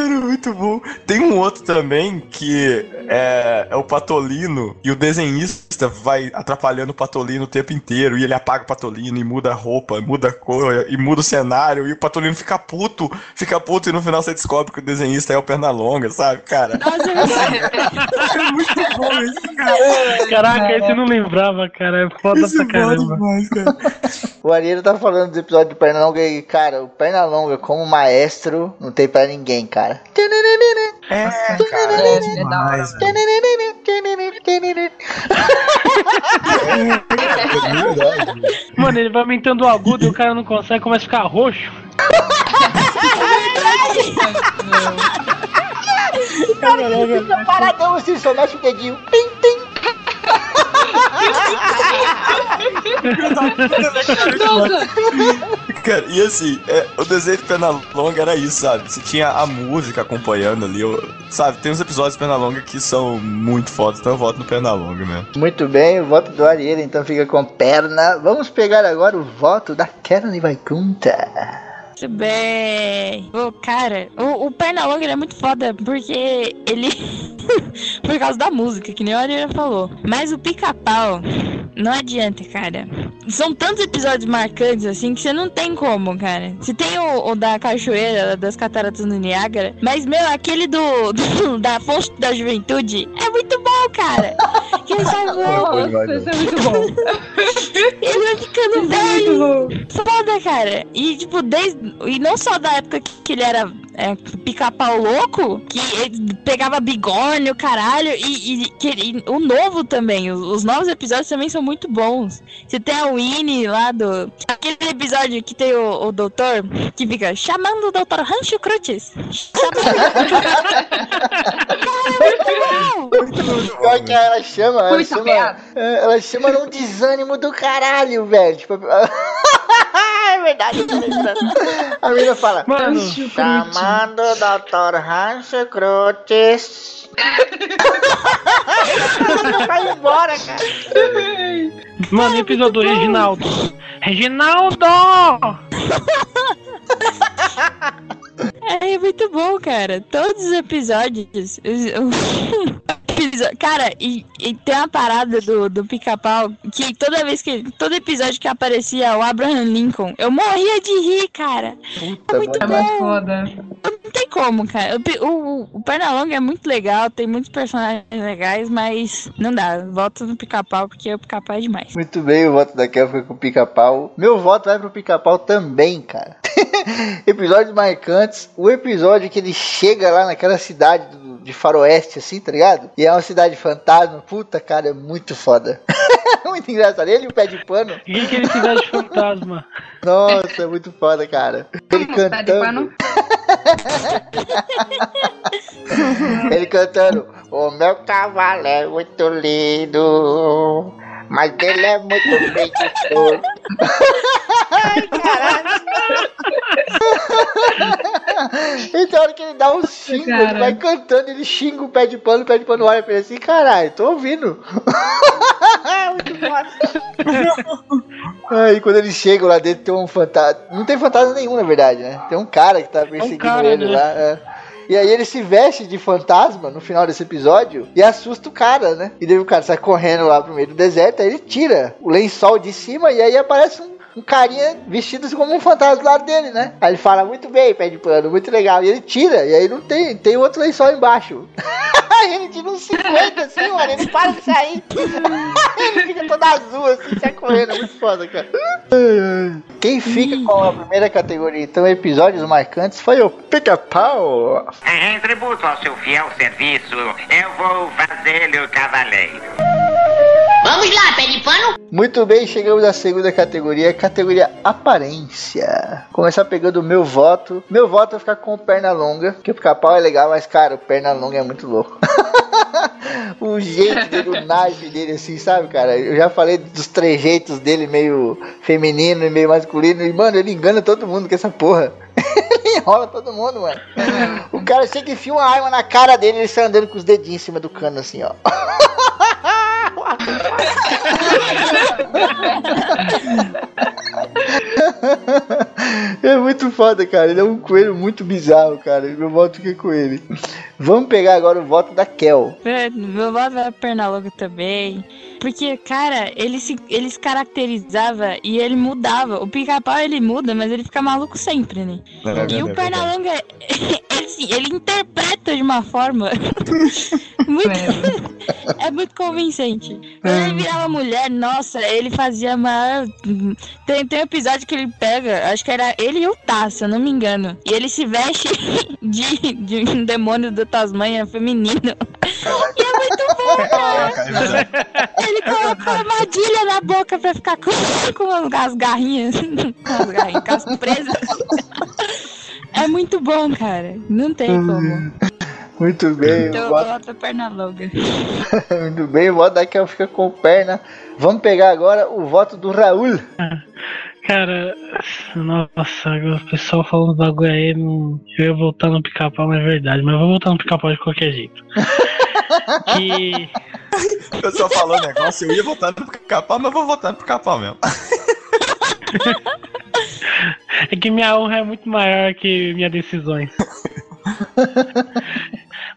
muito bom. Tem um outro também que é, é o Patolino e o desenhista vai atrapalhando o Patolino o tempo inteiro e ele apaga o Patolino e muda a roupa, muda a cor e muda o cenário e o Patolino fica puto, fica puto e no final você descobre que o desenhista é o Pernalonga, sabe, cara? Nossa, É muito bom isso, cara. Caraca, esse eu não lembrava, cara. É foda Isso pra é caramba. demais, cara. O Arieira tá falando do episódio do Pernalonga e, cara, o Pernalonga como maestro não tem pra ninguém, cara. É, cara, É, é é da velho. Mano, ele vai aumentando o agudo e o cara não consegue, começa a ficar roxo. Paradão assim, só mexe o dedinho. Pim, pim. Cara, e assim, é, desenho de Pernalonga era isso, sabe? Você tinha a música acompanhando ali, eu- sabe? Tem uns episódios de Pernalonga que são muito fodas, então eu voto no Pernalonga mesmo. Muito bem, o voto do Arieira então fica com perna. Vamos pegar agora o voto da Caroline Vaikunta. Muito bem. Ô, cara, o, o Pernalonga ele é muito foda porque ele. Por causa da música, que nem a Ariana falou. Mas o pica-pau, não adianta, cara. São tantos episódios marcantes assim que você não tem como, cara. Você tem o, o da cachoeira, das cataratas do Niágara, mas, meu, aquele do, do- da fonte da juventude é muito bom, cara. que ele voando. Nossa, isso é muito bom. Ele vai ficando Muito velho. bom. Foda, cara. E, tipo, desde. E não só da época que, ele era é, pica-pau louco, que ele pegava bigorne, o caralho, e, e que ele- o novo também. Os, os novos episódios também são muito bons. Você tem a Winnie lá do. Aquele episódio que tem o, o doutor que fica chamando o doutor Rancho Crutes. Chamando. Pior que ela chama, ela chama, ela chama num desânimo do caralho, velho. Tipo, é verdade, eu tô lembrando. A menina fala, Mano, chamando o Dr. Rancho Crutes. Vai embora, cara. mano, episódio do Reginaldo. Reginaldo! É muito bom, cara. Todos os episódios. episo- Cara, e, e tem uma parada do, do pica-pau que toda vez que. Todo episódio que aparecia o Abraham Lincoln, eu morria de rir, cara. Puta, muito É mano. muito foda. Não tem como, cara. O, o, o Pernalonga é muito legal, tem muitos personagens legais, mas não dá. Volta no pica-pau porque o pica-pau é demais. Muito bem, o voto da Kel foi com o pica-pau. Meu voto vai pro pica-pau também, cara. Episódios marcantes. O episódio que ele chega lá naquela cidade do- de faroeste, assim, tá ligado? E é uma cidade fantasma. Puta, cara, é muito foda. muito engraçado. Ele e o pé de pano. E que ele cidade fantasma. Nossa, é muito foda, cara. Ele Pé de cantando. pano. Ele cantando. O meu cavalo é muito lindo. Mas ele é muito preguiçoso. Ai, caralho. Então, a hora que ele dá um xingo, ele vai cantando, ele xinga o pé de pano, o pé de pano olha pra ele assim, caralho, tô ouvindo. Muito foda. Aí quando eles chegam lá dentro, tem um fantasma. Não tem fantasma nenhum, na verdade, né? Tem um cara que tá perseguindo cara, ele né? lá. é. E aí ele se veste de fantasma no final desse episódio e assusta o cara, né? E daí o cara sai correndo lá pro meio do deserto, aí ele tira o lençol de cima e aí aparece um, um carinha vestido como um fantasma do lado dele, né? Aí ele fala, muito bem, pé de pano, muito legal. E ele tira, e aí não tem, tem outro lençol embaixo. aí ele tira uns 50 assim, mano, ele para de sair. ele fica todo azul assim, sai correndo, é muito foda, cara. Quem fica com a primeira categoria, então, episódios marcantes, foi o Pica-Pau. Em tributo ao seu fiel serviço, eu vou fazê-lo cavaleiro. Vamos lá, pé de pano. Muito bem, chegamos à segunda categoria, categoria aparência. Começar pegando o meu voto. Meu voto vai ficar com o Pernalonga, que o pica-pau é legal, mas cara, o Pernalonga é muito louco. o jeito dele, o naipe dele, assim, sabe, cara? Eu já falei dos trejeitos dele, meio feminino e meio masculino, e mano, ele engana todo mundo com essa porra. ele enrola todo mundo, mano. O cara chega e enfia uma arma na cara dele ele sai andando com os dedinhos em cima do cano, assim, ó. quarto. É muito foda, cara. Ele é um coelho muito bizarro, cara. Meu voto fica com ele. Vamos pegar agora o voto da Kel. É, Meu voto vai pra Pernalonga também. Porque, cara, ele se, ele se caracterizava e ele mudava. O pica-pau ele muda, mas ele fica maluco sempre, né? E o Pernalonga, ele, assim, ele interpreta de uma forma muito, é muito convincente. Quando ele virava mulher, nossa, ele fazia maior. Tem, tem um episódio que ele pega, acho que era ele e o Tá, se eu não me engano. E ele se veste de, de um demônio da Tasmanha feminino. E é muito bom, cara. Ele coloca uma armadilha na boca pra ficar com, com as garrinhas. As garrinhas, com as presas. É muito bom, cara. Não tem como. Muito bem, Então o eu voto, boto a perna longa. muito bem, o voto da Kel fica com perna. Vamos pegar agora o voto do Raul. Cara, nossa, o pessoal falando bagulho aí, não... eu ia voltar no pica-pau, mas é verdade, mas eu vou voltar no pica-pau de qualquer jeito. que. O pessoal falou negócio, eu ia votar no pica-pau, mas vou votar no pica-pau mesmo. É que minha honra é muito maior que minhas decisões.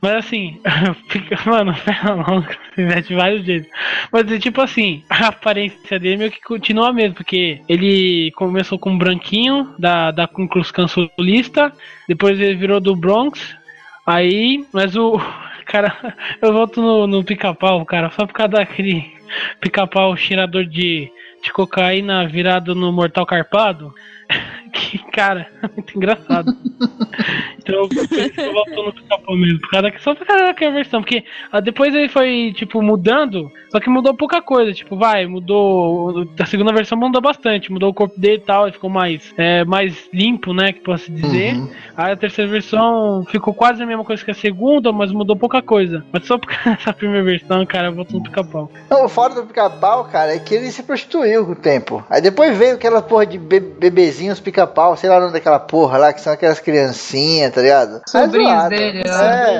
Mas assim, fica, mano, perna longa, se de vários jeitos. Mas é tipo assim, a aparência dele meio que continua mesmo, porque ele começou com um branquinho da, da Ku Klux Klan sulista, depois ele virou do Bronx, aí, mas o. cara, eu volto no, no pica-pau, cara, só por causa daquele pica-pau cheirador de, de cocaína virado no mortal carpado. Que, cara, muito engraçado. então eu, eu volto no pica-pau mesmo, por causa, só por causa daquela versão, porque ah, depois ele foi, tipo, mudando, só que mudou pouca coisa, tipo, vai, mudou. A segunda versão mudou bastante, mudou o corpo dele e tal, ele ficou mais, é, mais limpo, né, que posso dizer. Uhum. Aí a terceira versão ficou quase a mesma coisa que a segunda, mas mudou pouca coisa. Mas só por causa dessa primeira versão, cara, eu volto no pica-pau. Não, o foda do pica-pau, cara, é que ele se prostituiu com o tempo. Aí depois veio aquela porra de be bebezinhos pica-pau, sei lá o nome daquela porra lá, que são aquelas criancinhas, tá ligado? Sobrinhos É zoado. dele, É,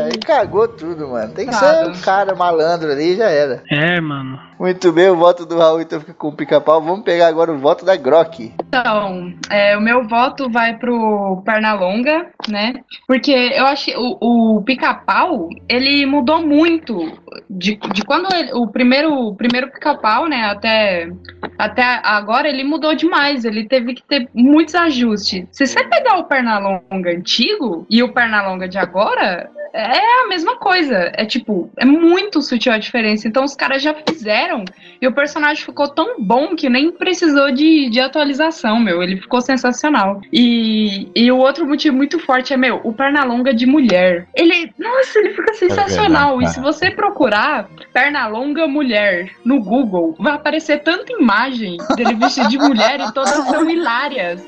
né? e cagou tudo, mano. Tem que ser um cara malandro ali e já era. É, mano. Muito bem, o voto do Raul então fica com o pica-pau. Vamos pegar agora o voto da Grok. Então, é, o meu voto vai pro Pernalonga, né? Porque eu acho que o, o pica-pau, ele mudou muito de, de quando ele- o primeiro, primeiro pica-pau, né, até, até agora, ele mudou demais. Ele teve que ter muitos ajustes. Se você pegar o Pernalonga antigo e o Pernalonga de agora, é a mesma coisa. É tipo, é muito sutil a diferença. Então os caras já fizeram e o personagem ficou tão bom que nem precisou de, de atualização, meu. Ele ficou sensacional. E, e o outro motivo muito forte é, meu, o Pernalonga de mulher. Ele, nossa, ele fica sensacional. verdade. e se você procurar Pernalonga mulher no Google, vai aparecer tanta imagem dele vestido de mulher e todas são hilárias.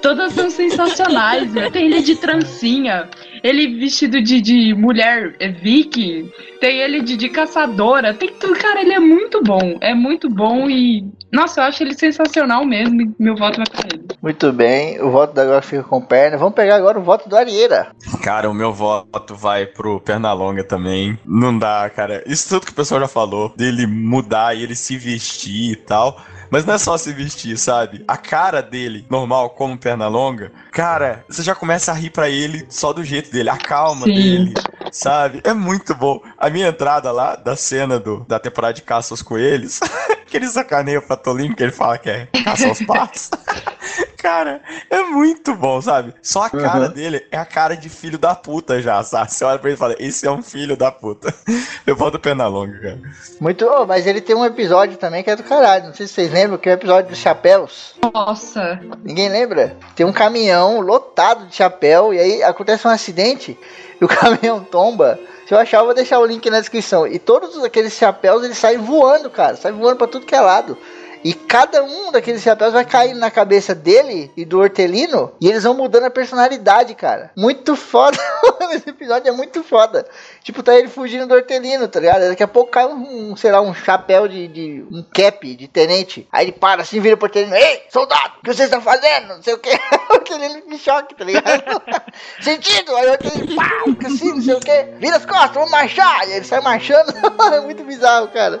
Todas são sensacionais, meu. Tem ele de trancinha. Ele vestido de, de mulher é, Vicky. Tem ele de, de caçadora. Tem tudo. Cara, ele é muito bom. É muito bom e. Nossa, eu acho ele sensacional mesmo. e Meu voto vai pra ele. Muito bem, o voto da Grok fica com perna. Vamos pegar agora o voto do Arieira. Cara, o meu voto vai pro Pernalonga também. Não dá, cara. Isso tudo que o pessoal já falou, dele mudar e ele se vestir e tal. Mas não é só se vestir, sabe? A cara dele, normal, como Pernalonga, cara, você já começa a rir pra ele só do jeito dele, a calma Sim. dele, sabe? É muito bom. A minha entrada lá da cena do, da temporada de Caça aos Coelhos, que ele sacaneia o Patolino, que ele fala que é caça aos patos. Cara, é muito bom, sabe? Só a cara Uhum. dele é a cara de filho da puta já, sabe? Você olha pra ele e fala, esse é um filho da puta. Eu volto pena longa, cara. Muito, oh, mas ele tem um episódio também que é do caralho. Não sei se vocês lembram, que é o episódio dos chapéus. Nossa. Ninguém lembra? Tem um caminhão lotado de chapéu e aí acontece um acidente e o caminhão tomba. Se eu achar, eu vou deixar o link na descrição. E todos aqueles chapéus eles saem voando, cara. Saem voando pra tudo que é lado. E cada um daqueles chapéus vai caindo na cabeça dele e do hortelino. E eles vão mudando a personalidade, cara. Muito foda. Esse episódio é muito foda. Tipo, tá ele fugindo do hortelino, tá ligado? Daqui a pouco cai um, sei lá, um chapéu de, de. um cap de tenente. Aí ele para assim, vira pro hortelino: Ei, soldado, o que você está fazendo? Não sei o que. O hortelino de choque, tá ligado? Sentido! Aí o hortelino, pau, assim, não sei o que. Vira as costas, vamos marchar! E ele sai marchando. é muito bizarro, cara.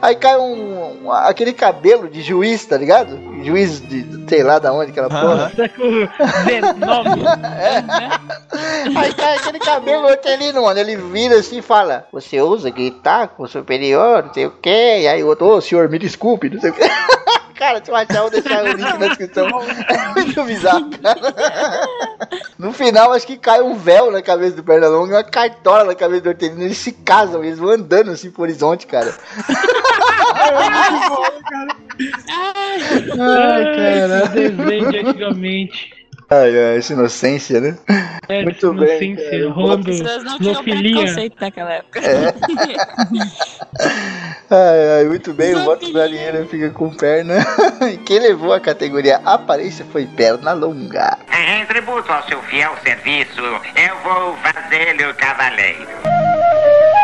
Aí cai um, um- aquele cabelo de juiz, tá ligado? Juiz de sei lá da onde aquela porra. Século XIX. Aí cai aquele cabelo hortelino, mano. Ele vira assim e fala: Você usa gritar com o superior, não sei o que. E aí o outro, ô senhor, me desculpe, não sei o que. Cara, se eu achar, eu vou deixar o link na descrição. É muito bizarro, cara. No final, acho que cai um véu na cabeça do Pernalonga e uma cartola na cabeça do Hortelino. Eles se casam, eles vão andando assim pro horizonte, cara. Ai, caralho. Desenho de antigamente. Ai, ai, essa inocência, né? É, Muito bem, inocência, rolando As pessoas não tinham preconceito naquela época. Ai, ai, muito bem, o voto da Liana fica com perna. E quem levou a categoria aparência foi perna longa. Em tributo ao seu fiel serviço, eu vou fazê-lo cavaleiro.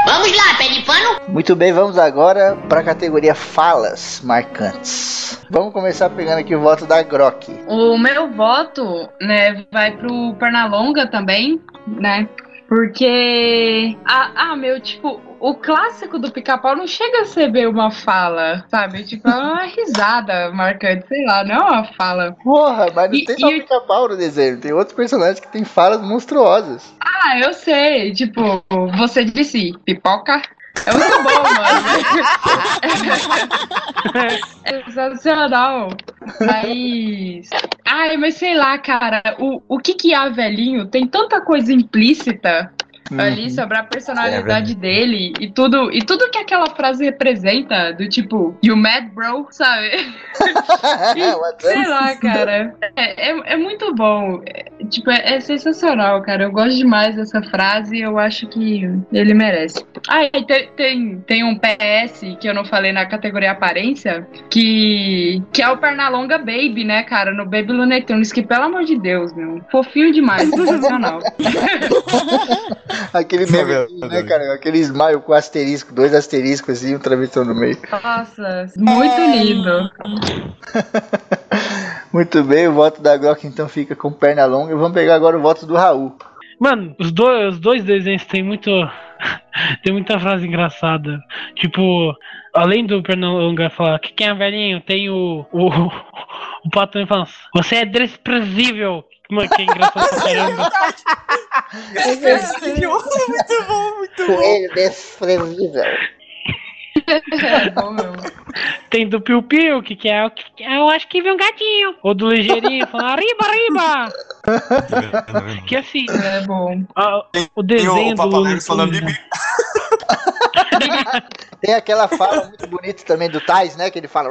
Vamos lá, pé de pano. Muito bem, vamos agora para a categoria falas marcantes. Vamos começar pegando aqui o voto da Grok. O meu voto, né, vai pro Pernalonga também, né? Porque. Ah, ah, meu, tipo, o clássico do pica-pau não chega a ser bem uma fala, sabe? Tipo, é uma risada marcante, sei lá, não é uma fala. Porra, mas não E- tem só e- pica-pau no desenho, tem outros personagens que têm falas monstruosas. Ah, eu sei. Tipo, você disse pipoca. É muito bom, mano. É sensacional. Mas. Ai, mas sei lá, cara. O, o que que há, velhinho? Tem tanta coisa implícita. Ali sobre a personalidade dele e tudo, e tudo que aquela frase representa, do tipo, you mad bro, sabe? E, sei lá, cara. É, é, é muito bom. É, tipo, é, é sensacional, cara. Eu gosto demais dessa frase e eu acho que ele merece. Ah, e tem, tem, tem um PS que eu não falei na categoria aparência, que, que é o Pernalonga Baby, né, cara? No Baby Looney Tunes, que pelo amor de Deus, meu. Fofinho demais, sensacional. Aquele meme, né, cara? Aquele smile com asterisco, dois asteriscos assim, um travessão no meio. Nossa, muito lindo. Muito bem, o voto da Glock então fica com perna longa. Vamos pegar agora o voto do Raul. Mano, os dois, os dois desenhos tem muito. tem muita frase engraçada. Tipo, além do Pernalonga falar que quem é velhinho, tem o. O, o Pato falando, você é desprezível. Mano, que é engraçado pra caramba. Muito bom, muito bom. Coelho desprezível. É bom mesmo. Tem do Piu Piu, que, que é o que eu acho que vi um gatinho. Ou do Ligeirinho falando arriba, arriba. Que assim, É bom. a- o Tem o desenho do Papaléguas Looney falando bibi. Tem aquela fala muito bonita também do Tais, né? Que ele fala.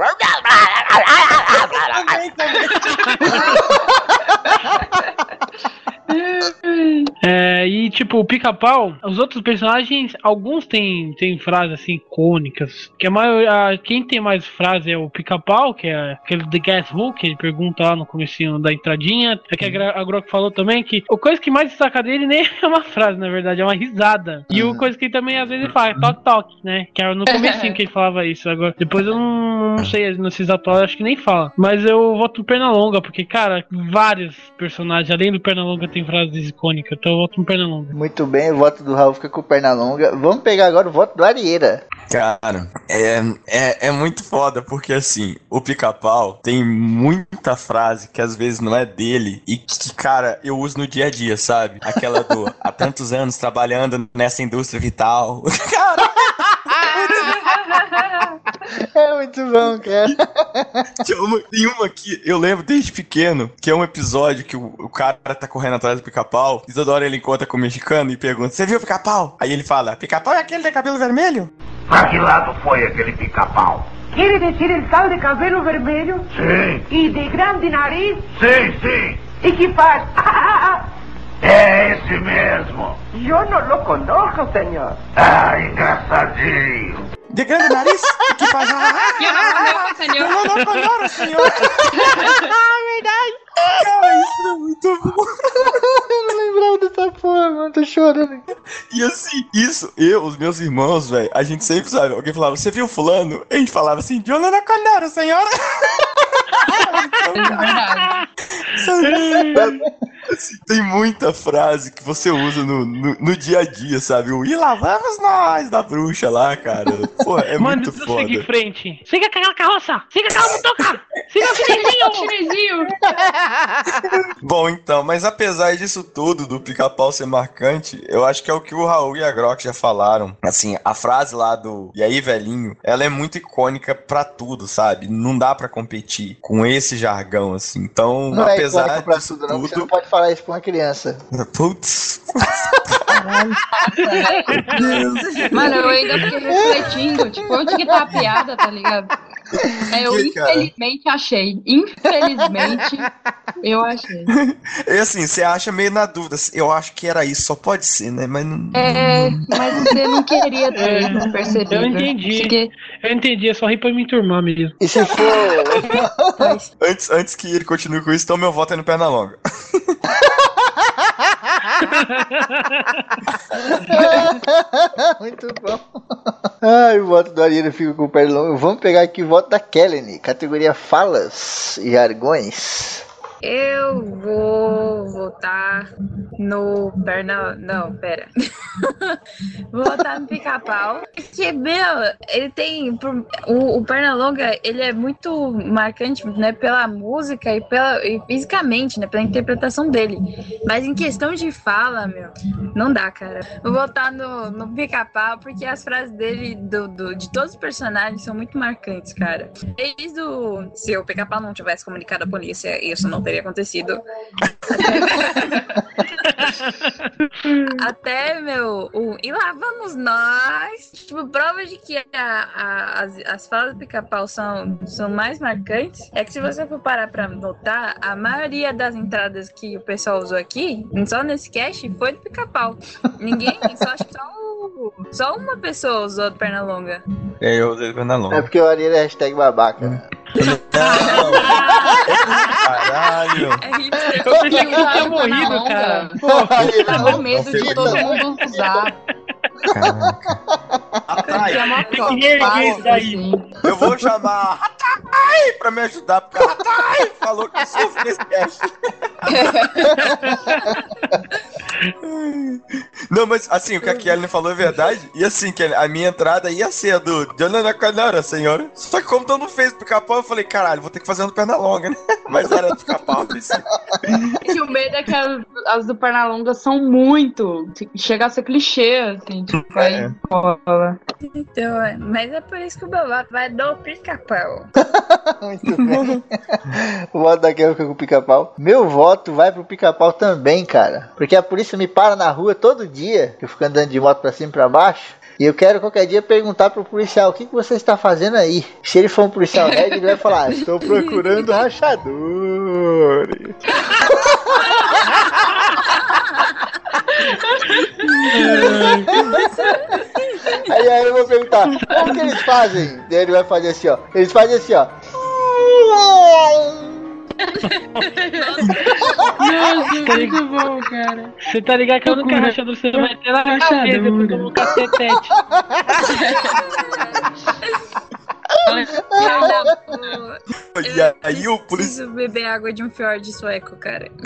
É, e tipo, o pica-pau, os outros personagens, alguns têm, têm frases assim icônicas. Que a maior, a- quem tem mais frase é o pica-pau, que é aquele The Guess Who, que ele pergunta lá no comecinho da entradinha. É que a, a Grok falou também que a coisa que mais destaca dele nem é uma frase, na verdade, é uma risada. E o coisa que ele também às vezes fala, é toque toque, né? Que era no comecinho que ele falava isso. Agora, depois eu não, não sei, nesses atuais acho que nem fala. Mas eu voto no Pernalonga, porque, cara, vários personagens, além do Pernalonga, tem frases icônicas. Então eu voto no Pernalonga. Muito bem, o voto do Raul fica com perna longa. Vamos pegar agora o voto do Arieira. Cara, é, é, é muito foda, porque assim, o pica-pau tem muita frase que às vezes não é dele e que, cara, eu uso no dia a dia, sabe? Aquela do há tantos anos trabalhando nessa indústria vital. Cara, É muito bom, cara. uma- tem uma que eu lembro desde pequeno, que é um episódio que o, o cara tá correndo atrás do pica-pau, e toda hora ele encontra com o mexicano e pergunta: Você viu o pica-pau? Aí ele fala: Pica-pau é aquele de cabelo vermelho? Pra que lado foi aquele pica-pau? ¿Quiere decir el tal de cabelo vermelho Sim, y de grande nariz? sim, sim. ¿Y qué pasa? É esse mesmo. Yo no lo conozco, señor. Ah, engraçadinho. De grande nariz? que faz. Eu não, não, senhor. Eu não conheço, senhor. Cara, isso é muito bom. Eu não lembrava dessa porra, mano. Tô chorando. E assim, isso, eu, os meus irmãos, velho, a gente sempre sabe. Alguém falava, você viu fulano? A gente falava assim, eu não conheço, senhora. É verdade. Assim, tem muita frase que você usa no, no, no dia a dia, sabe? O e lá vamos nós da bruxa lá, cara. Pô, é Mano, muito precisa seguir em foda. frente. Siga aquela carroça! Siga aquela motoca! Siga o chinesinho! Chinesinho. Bom, então, mas apesar disso tudo, do pica-pau ser marcante, eu acho que é o que o Raul e a Grok já falaram. Assim, a frase lá do E aí, velhinho, ela é muito icônica pra tudo, sabe? Não dá pra competir com esse jargão, assim. Então, Não é apesar pra disso tudo, não. Você tudo. não pode falar isso pra uma criança. Putz. Mano, eu ainda fiquei refletindo, tipo, onde que tá a piada, tá ligado? É, eu Que, cara? infelizmente achei. Infelizmente, eu achei. É assim, você acha meio na dúvida. Eu acho que era isso, só pode ser, né? Mas não. É, mas você não queria ter É, percebido. eu entendi. Porque- Eu entendi, é só rir pra me enturmar mesmo. E se for. Antes, antes que ele continue com isso, então meu voto é no Pernalonga. Muito bom. Ai, o voto do Arieira fica com o perna longa. Vamos pegar aqui o voto da Kelly, categoria falas e jargões. Eu vou votar no perna. Não, pera. vou votar no pica-pau. Porque, meu, ele tem. O, o Pernalonga, ele é muito marcante, né? Pela música e, pela, e fisicamente, né? Pela interpretação dele. Mas em questão de fala, meu, não dá, cara. Vou votar no, no pica-pau, porque as frases dele, do, do- de todos os personagens, são muito marcantes, cara. Desde o. Se o pica-pau não tivesse comunicado à polícia, isso não teria acontecido. Até, meu, o, e lá vamos nós. Tipo, prova de que a- a- as, as falas do pica-pau são, são mais marcantes é que se você for parar pra notar, a maioria das entradas que o pessoal usou aqui, só nesse cast, foi do pica-pau. Ninguém, só acho que só, o- só uma pessoa usou do Pernalonga. É, eu usei perna É longa. porque o Ariel é hashtag babaca. Não! Caralho! É hipster. Eu pensei que tu tinha morrido, cara. Ariel, Tava não, medo de todo mundo usar. Caraca. Atai, Tinha uma Eu queria erguer fácil, isso aí. assim. eu vou chamar Atai pra me ajudar, porque a Atai falou que sofre nesse cast. Não, mas assim, o que a Kelly falou é verdade. E assim, Kelly, a minha entrada ia ser a do Jonathan Canara, senhora. Só que como todo mundo fez pica-pau, eu falei, caralho, vou ter que fazer uma perna longa, né? Mas era do pica-pau, eu pensei. E o medo é que as, as do Pernalonga são muito. Chega a ser clichê, assim. Tipo, aí É. cola. Então, é, mas é por isso que o meu voto vai do pica-pau. Muito bem. o voto da Kelly fica com o pica-pau. Meu voto vai pro pica-pau também, cara. Porque a polícia me para na rua todo dia, que eu fico andando de moto pra cima e pra baixo. E eu quero qualquer dia perguntar pro policial o que, que você está fazendo aí. Se ele for um policial nerd, ele vai falar: Estou procurando rachadores. Aí, aí eu vou perguntar: Como que eles fazem? Daí ele vai fazer assim, ó. Eles fazem assim, ó. Nossa, muito bom, cara. Você tá ligado que a única rachadura que você vai ter é na cabeça depois do cacetete. E aí o policial. Preciso beber água de um fiord sueco, cara.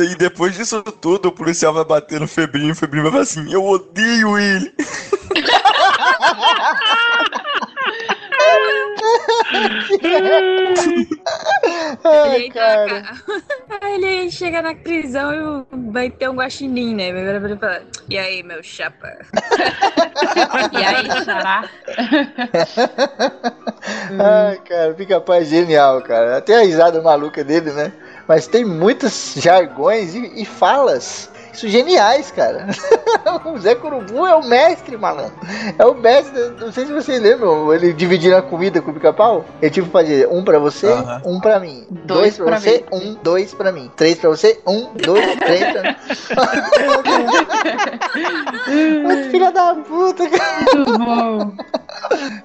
E depois disso tudo, o policial vai bater no Febrinho, o Febrinho vai falar assim: Eu odeio ele. Ai, Ele, cara. Ele chega na prisão e vai ter um guaxinim, né? E aí, meu chapa? E aí, xará? Ai, cara, o pica-pau é genial, cara. Até a risada maluca dele, né? Mas tem muitos jargões e, e falas. Isso geniais, cara. o Zé Curubu é o mestre, malandro. É o mestre. Não sei se vocês lembram, ele dividindo a comida com o pica-pau. Ele tipo fazia um pra você, Aham. um pra mim. Dois, Dois pra, pra você, um, dois pra mim. Três pra você, um, dois, três pra mim. Muito filha da puta, cara. Muito bom.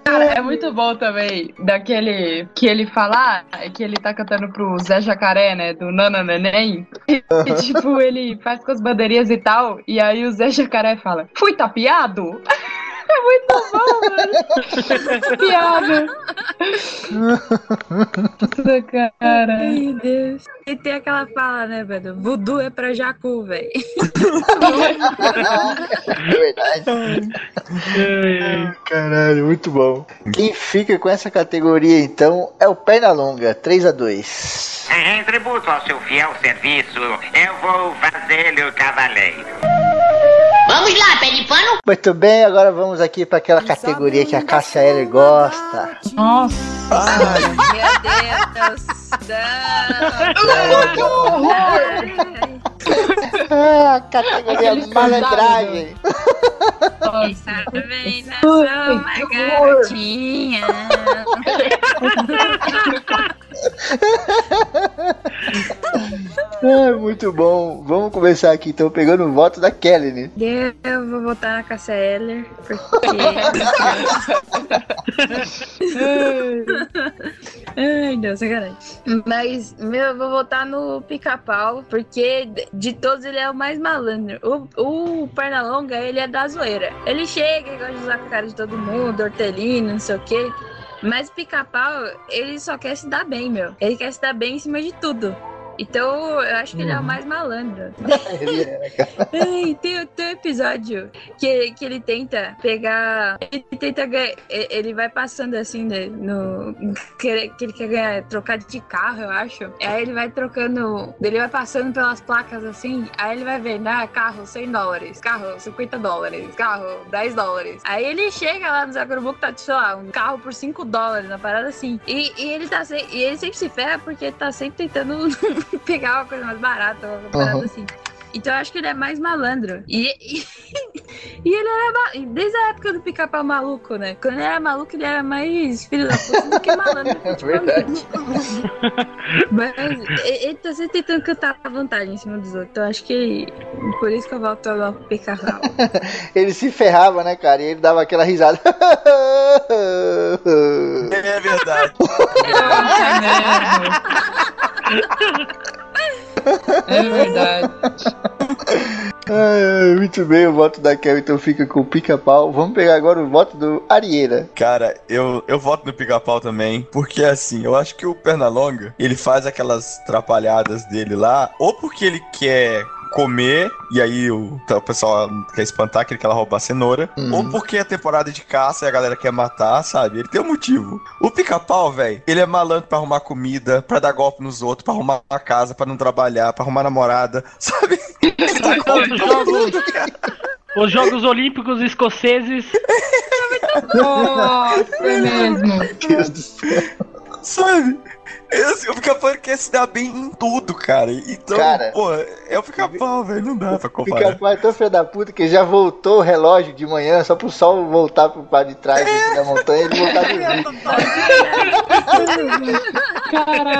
Cara, é muito bom também daquele que ele fala, ah, que ele tá cantando pro Zé Jacaré, né? Do Nana Neném. E, e, tipo, ele faz com as bandeirinhas e tal. E aí o Zé Jacaré fala: Fui tapeado? É muito bom, mano. Piada. Nossa, cara. Ai, Deus. E tem aquela fala, né, velho? Voodoo é pra Jacu, velho. É verdade. Caralho, muito bom. Quem fica com essa categoria então é o Pernalonga, 3 a 2 Em tributo ao seu fiel serviço, eu vou fazer-lhe o cavaleiro. Vamos lá, pé de pano. Muito bem, agora vamos aqui para aquela categoria que a Cássia Eller gosta. Nossa. Meu Deus. Não. Ah, categoria Aqueles malandragem. Sabe na sua garotinha. Ah, muito bom. Vamos começar aqui então pegando o voto da Kelly, né? Eu vou votar na Cassia Eller, porque. Ai, Deus, sacanagem. Mas, meu, eu vou votar no pica-pau, porque de- de todos ele é o mais malandro. O, o Pernalonga, ele é da zoeira. Ele chega e gosta de usar a cara de todo mundo, hortelino, não sei o quê. Mas pica-pau, ele só quer se dar bem, meu. Ele quer se dar bem em cima de tudo. Então, eu acho que ele é o mais malandro. Ele é, né, cara? Ai, tem, tem um episódio que, que ele tenta pegar. Ele tenta ganhar. Ele vai passando assim, né? No. Que ele, que ele quer ganhar, trocar de carro, eu acho. Aí ele vai trocando. Ele vai passando pelas placas assim. Aí ele vai vendo, ah, carro 100 dólares, carro 50 dólares, carro 10 dólares. Aí ele chega lá no Zacurubu que tá, sei lá, um carro por 5 dólares, uma parada assim. E, e ele tá se- e ele sempre se ferra porque ele tá sempre tentando pegar uma coisa mais barata, uma parada Uhum. assim. Então eu acho que ele é mais malandro. E, e, e ele era ma- e desde a época do pica-pau maluco, né? Quando ele era maluco, ele era mais filho da puta do que malandro. É verdade. Mas ele tá sempre tentando cantar a vantagem em cima dos outros. Então acho que por isso que eu volto ao pica-pau. Ele se ferrava, né, cara? E ele dava aquela risada. É verdade. É verdade. Ai, muito bem, o voto da Kel então fica com o pica-pau. Vamos pegar agora o voto do Arieira. Cara, eu, eu voto no pica-pau também, porque assim, eu acho que o Pernalonga, ele faz aquelas trapalhadas dele lá, ou porque ele quer comer, e aí o, tá, o pessoal quer espantar, que ele quer roubar a cenoura, Uhum. ou porque é temporada de caça e a galera quer matar, sabe? Ele tem um motivo. O pica-pau, velho, ele é malandro pra arrumar comida, pra dar golpe nos outros, pra arrumar uma casa, pra não trabalhar, pra arrumar namorada, sabe? Ele mundo, cara. Os Jogos Olímpicos Escoceses. Nossa, é mesmo. Meu Deus do céu. Sabe? Esse- O pica-pau quer se dar bem em tudo, cara. Então, Cara. pô, é o pica-pau, velho. Não dá pra comparar. Pica-pau é tão filho da puta que já voltou o relógio de manhã só pro sol voltar pro lado de trás aqui da montanha e ele voltar dormir.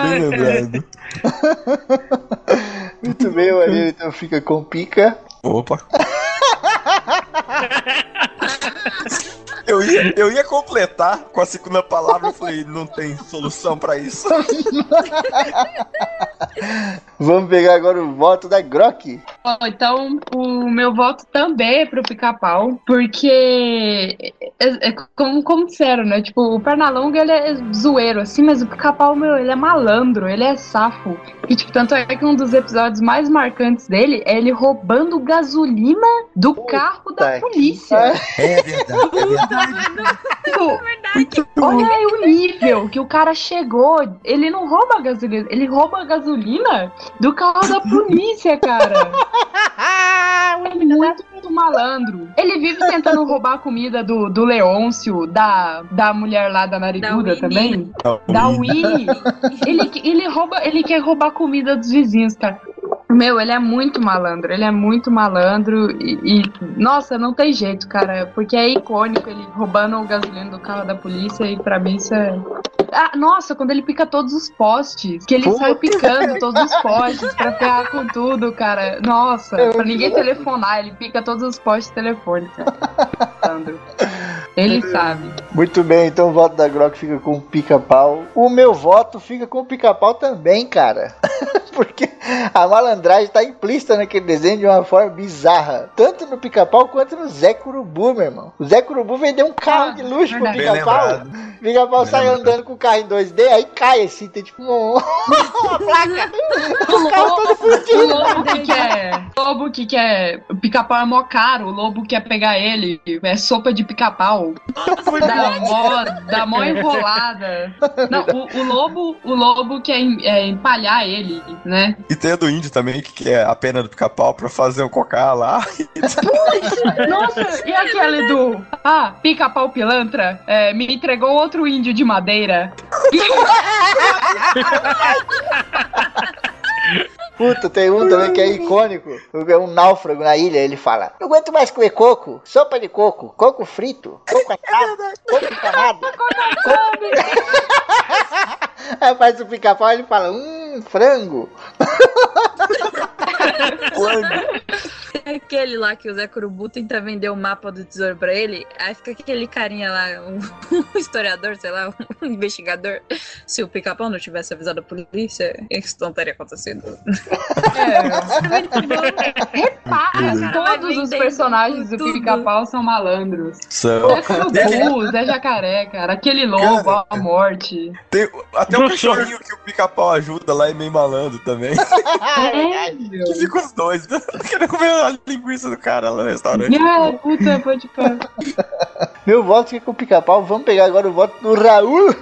Bem lembrado. Muito bem, o então fica com pica. Opa. Eu ia, eu ia completar com a segunda palavra, eu falei, não tem solução pra isso. Vamos pegar agora o voto da Grok. Bom, então o meu voto também é pro pica-pau, porque é, é como, como disseram, né? Tipo, o Pernalonga ele é zoeiro, assim, mas o pica-pau, meu, ele é malandro, ele é safo. E, tipo, tanto é que um dos episódios mais marcantes dele é ele roubando gasolina do carro da Tá que polícia. É verdade, é verdade. Tipo, olha aí o nível que o cara chegou. Ele não rouba gasolina, ele rouba a gasolina do carro da polícia, cara. Ele é muito, muito malandro. Ele vive tentando roubar a comida do, do Leôncio, da, da mulher lá da nariguda Winnie. também. Da Winnie. Ele, ele, rouba, ele quer roubar a comida dos vizinhos, cara. Meu, ele é muito malandro, ele é muito malandro e, e, nossa, não tem jeito, cara, porque é icônico ele roubando o gasolina do carro da polícia e pra mim isso é. Ah, nossa, quando ele pica todos os postes, que ele Puta. sai picando todos os postes pra ferrar com tudo, cara. Nossa, pra ninguém telefonar, ele pica todos os postes de telefone, cara. Malandro. Ele sabe. Muito bem, então o voto da Grok fica com o pica-pau. O meu voto fica com o pica-pau também, cara. Porque a malandragem tá implícita naquele desenho de uma forma bizarra. Tanto no pica-pau quanto no Zé Curubu, meu irmão. O Zé Curubu vendeu um carro Ah, de luxo pro verdade. Pica-pau. pica-pau sai lembrado. andando com o carro em 2D, aí cai assim, tem tipo um- uma placa. O carro todo O lobo que quer. O lobo que quer. O pica-pau é mó caro. O lobo quer pegar ele. É sopa de pica-pau. Dá mó, dá mó enrolada. Não, o, o lobo, o lobo quer em- é, empalhar ele, né? E tem a do índio também, que quer a pena do pica-pau pra fazer o cocá lá. Nossa, e aquele do. Ah, pica-pau pilantra é, me entregou outro índio de madeira. Puta, tem um também que é icônico. É um náufrago na ilha. Ele fala: Não aguento mais comer coco. Sopa de coco. Coco frito. Coco assado. coco empanado. coco... Aí faz o pica-pau e ele fala: Hum, frango. Tem aquele lá que o Zé Curubu tenta vender o mapa do tesouro pra ele, aí fica aquele carinha lá, um, um historiador, sei lá, um investigador. Se o pica-pau não tivesse avisado a polícia, isso não teria acontecido. É. Repara, Vai todos os personagens do pica-pau são malandros. São. Zé Curubu, Zé Jacaré, cara. Aquele lobo, Cara. a morte. Tem até o Professor. cachorrinho que o pica-pau ajuda lá é meio malandro também. É, meu. Que fica os dois, querendo comer a linguiça do cara lá no restaurante. É, puta, pode pá. Meu voto fica com o pica-pau. Vamos pegar agora o voto do Raul.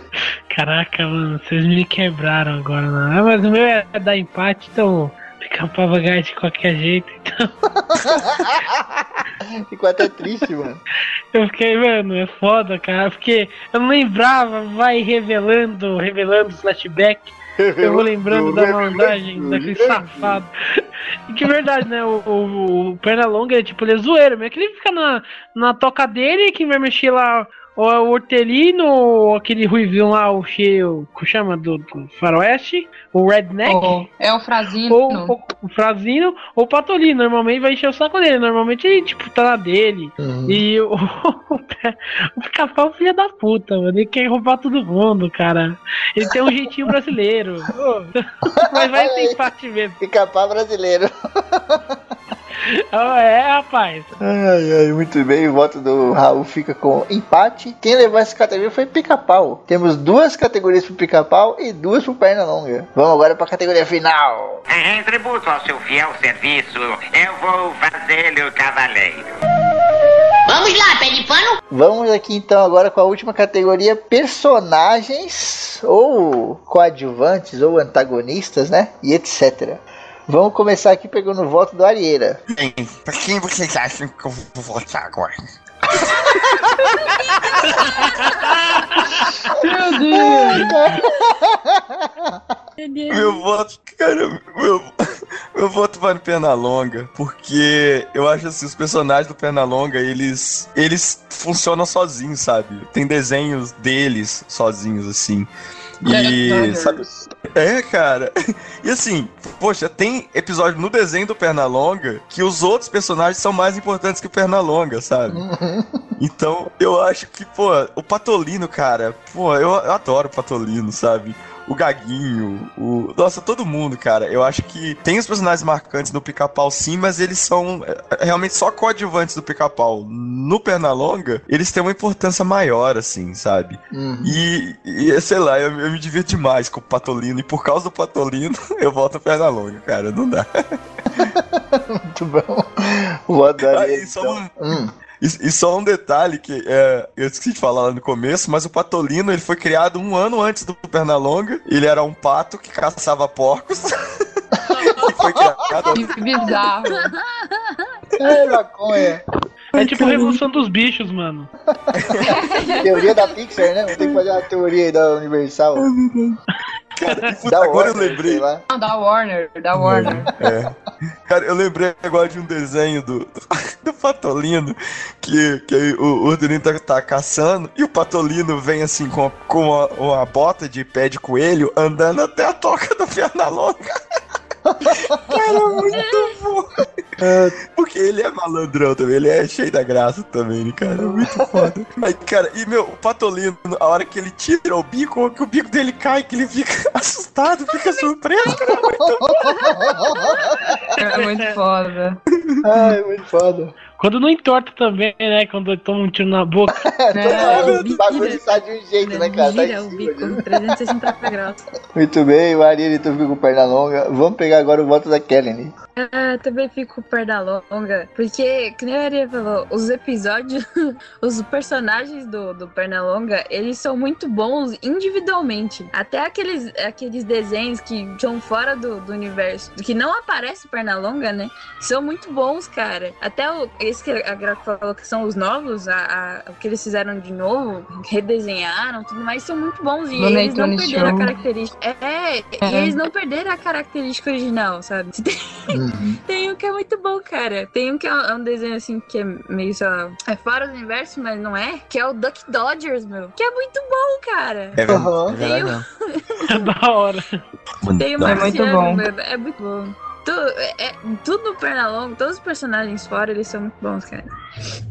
Caraca, mano, vocês me quebraram agora, mano. Ah, mas o meu é dar empate, então pica-pau vai ganhar de qualquer jeito. Então Ficou até triste, mano. eu fiquei, mano, é foda, cara. Porque eu não lembrava, vai revelando, revelando flashback. Eu vou lembrando da malandragem daquele safado. E que verdade, né? O, o, o Pernalonga, é, tipo, ele é zoeiro, mas é que ele fica na, na toca dele, quem vai mexer lá ou é o Hortelino, ou aquele ruivinho lá, o cheio, como chama, do, do faroeste, o Redneck. Oh, é o Frazino. Ou, ou o Frazino, ou o Patolino, normalmente vai encher o saco dele, normalmente ele, tipo, tá na dele. Uhum. E o, o pica-pau é um filho da puta, mano, ele quer roubar todo mundo, cara. Ele tem um jeitinho brasileiro. Mas vai ter empate mesmo. Pica-pau brasileiro. Oh, é, rapaz. Ai, ai, muito bem. O voto do Raul fica com empate. Quem levou essa categoria foi Pica-Pau. Temos duas categorias pro Pica-Pau e duas pro Perna Longa. Vamos agora pra categoria final. Em tributo ao seu fiel serviço, eu vou fazê-lo cavaleiro. Vamos lá, pé de pano. Vamos aqui então agora com a última categoria: personagens ou coadjuvantes ou antagonistas, né? E etc. Vamos começar aqui pegando o voto do Arieira. Bem, pra quem vocês acham que eu vou votar agora? Meu Deus! Meu voto, cara, meu, meu voto vai no Pernalonga, porque eu acho assim, os personagens do Pernalonga, eles eles funcionam sozinhos, sabe? Tem desenhos deles sozinhos, assim. E, sabe, é, cara. E assim, poxa, tem episódio no desenho do Pernalonga que os outros personagens são mais importantes que o Pernalonga, sabe? Então, eu acho que, pô, o Patolino, cara, pô, eu, eu adoro o Patolino, sabe? O Gaguinho, o. Nossa, todo mundo, cara. Eu acho que tem os personagens marcantes no pica-pau, sim, mas eles são é, realmente só coadjuvantes do pica-pau. No Pernalonga, eles têm uma importância maior, assim, sabe? Uhum. E, e, sei lá, eu, eu me divirto demais com o Patolino. E por causa do Patolino, eu volto ao Pernalonga, cara. Não dá. Muito bom. O do Arieira. Aí, só então. um- Hum. E, e só um detalhe que é, eu esqueci de falar lá no começo, mas o Patolino ele foi criado um ano antes do Pernalonga. Ele era um pato que caçava porcos. e foi criado. Que bizarro. É, maconha. É tipo Revolução dos Bichos, mano. Teoria da Pixar, né? Tem que fazer uma teoria aí da Universal. Cara, puta, Da agora eu Warner, lembrei. sei lá. Não, da Warner, da Warner. É. Cara, eu lembrei agora de um desenho do, do Patolino que, que aí o, Ordolino tá, tá caçando e o Patolino vem assim com, com uma, uma bota de pé de coelho andando até a toca do Pernalonga. Cara, muito bom. Porque ele é malandrão também, ele é cheio da graça também, né, cara? É muito foda. Aí, cara, e meu, o Patolino, a hora que ele tira o bico, que o bico dele cai, que ele fica assustado, fica surpreso, cara. é Muito É muito foda. Ai, muito foda. Quando não entorta também, né? Quando toma um tiro na boca. É, o bagulho tá de um jeito, né, cara? Tá em Gira o cima bico, disso. 360 graus. Muito bem, o Arieira então fica com perna longa. Vamos pegar agora o voto da Kelly. Ah, também fico perna longa, porque, que nem a Aria falou, os episódios, os personagens do, do Pernalonga, eles são muito bons individualmente. Até aqueles, aqueles desenhos que são fora do, do universo, que não aparece Pernalonga, né? São muito bons, cara. Até o, esse que a Gra falou que são os novos, a, a- o que eles fizeram de novo, redesenharam, tudo mais, são muito bons. E Looney eles não perderam a Show. característica. É, e É. eles não perderam a característica original, sabe? Tem um que é muito bom, cara. Tem um que é um, é um desenho assim que é meio só. É fora do universo, mas não é. Que é o Duck Dodgers, meu. Que é muito bom, cara. É verdade, Aham. é verdade não. É da hora. Tem o Não. É muito Marciano, bom. meu. É muito bom. Tu, é, é- tudo no Pernalonga, todos os personagens fora, eles são muito bons, cara.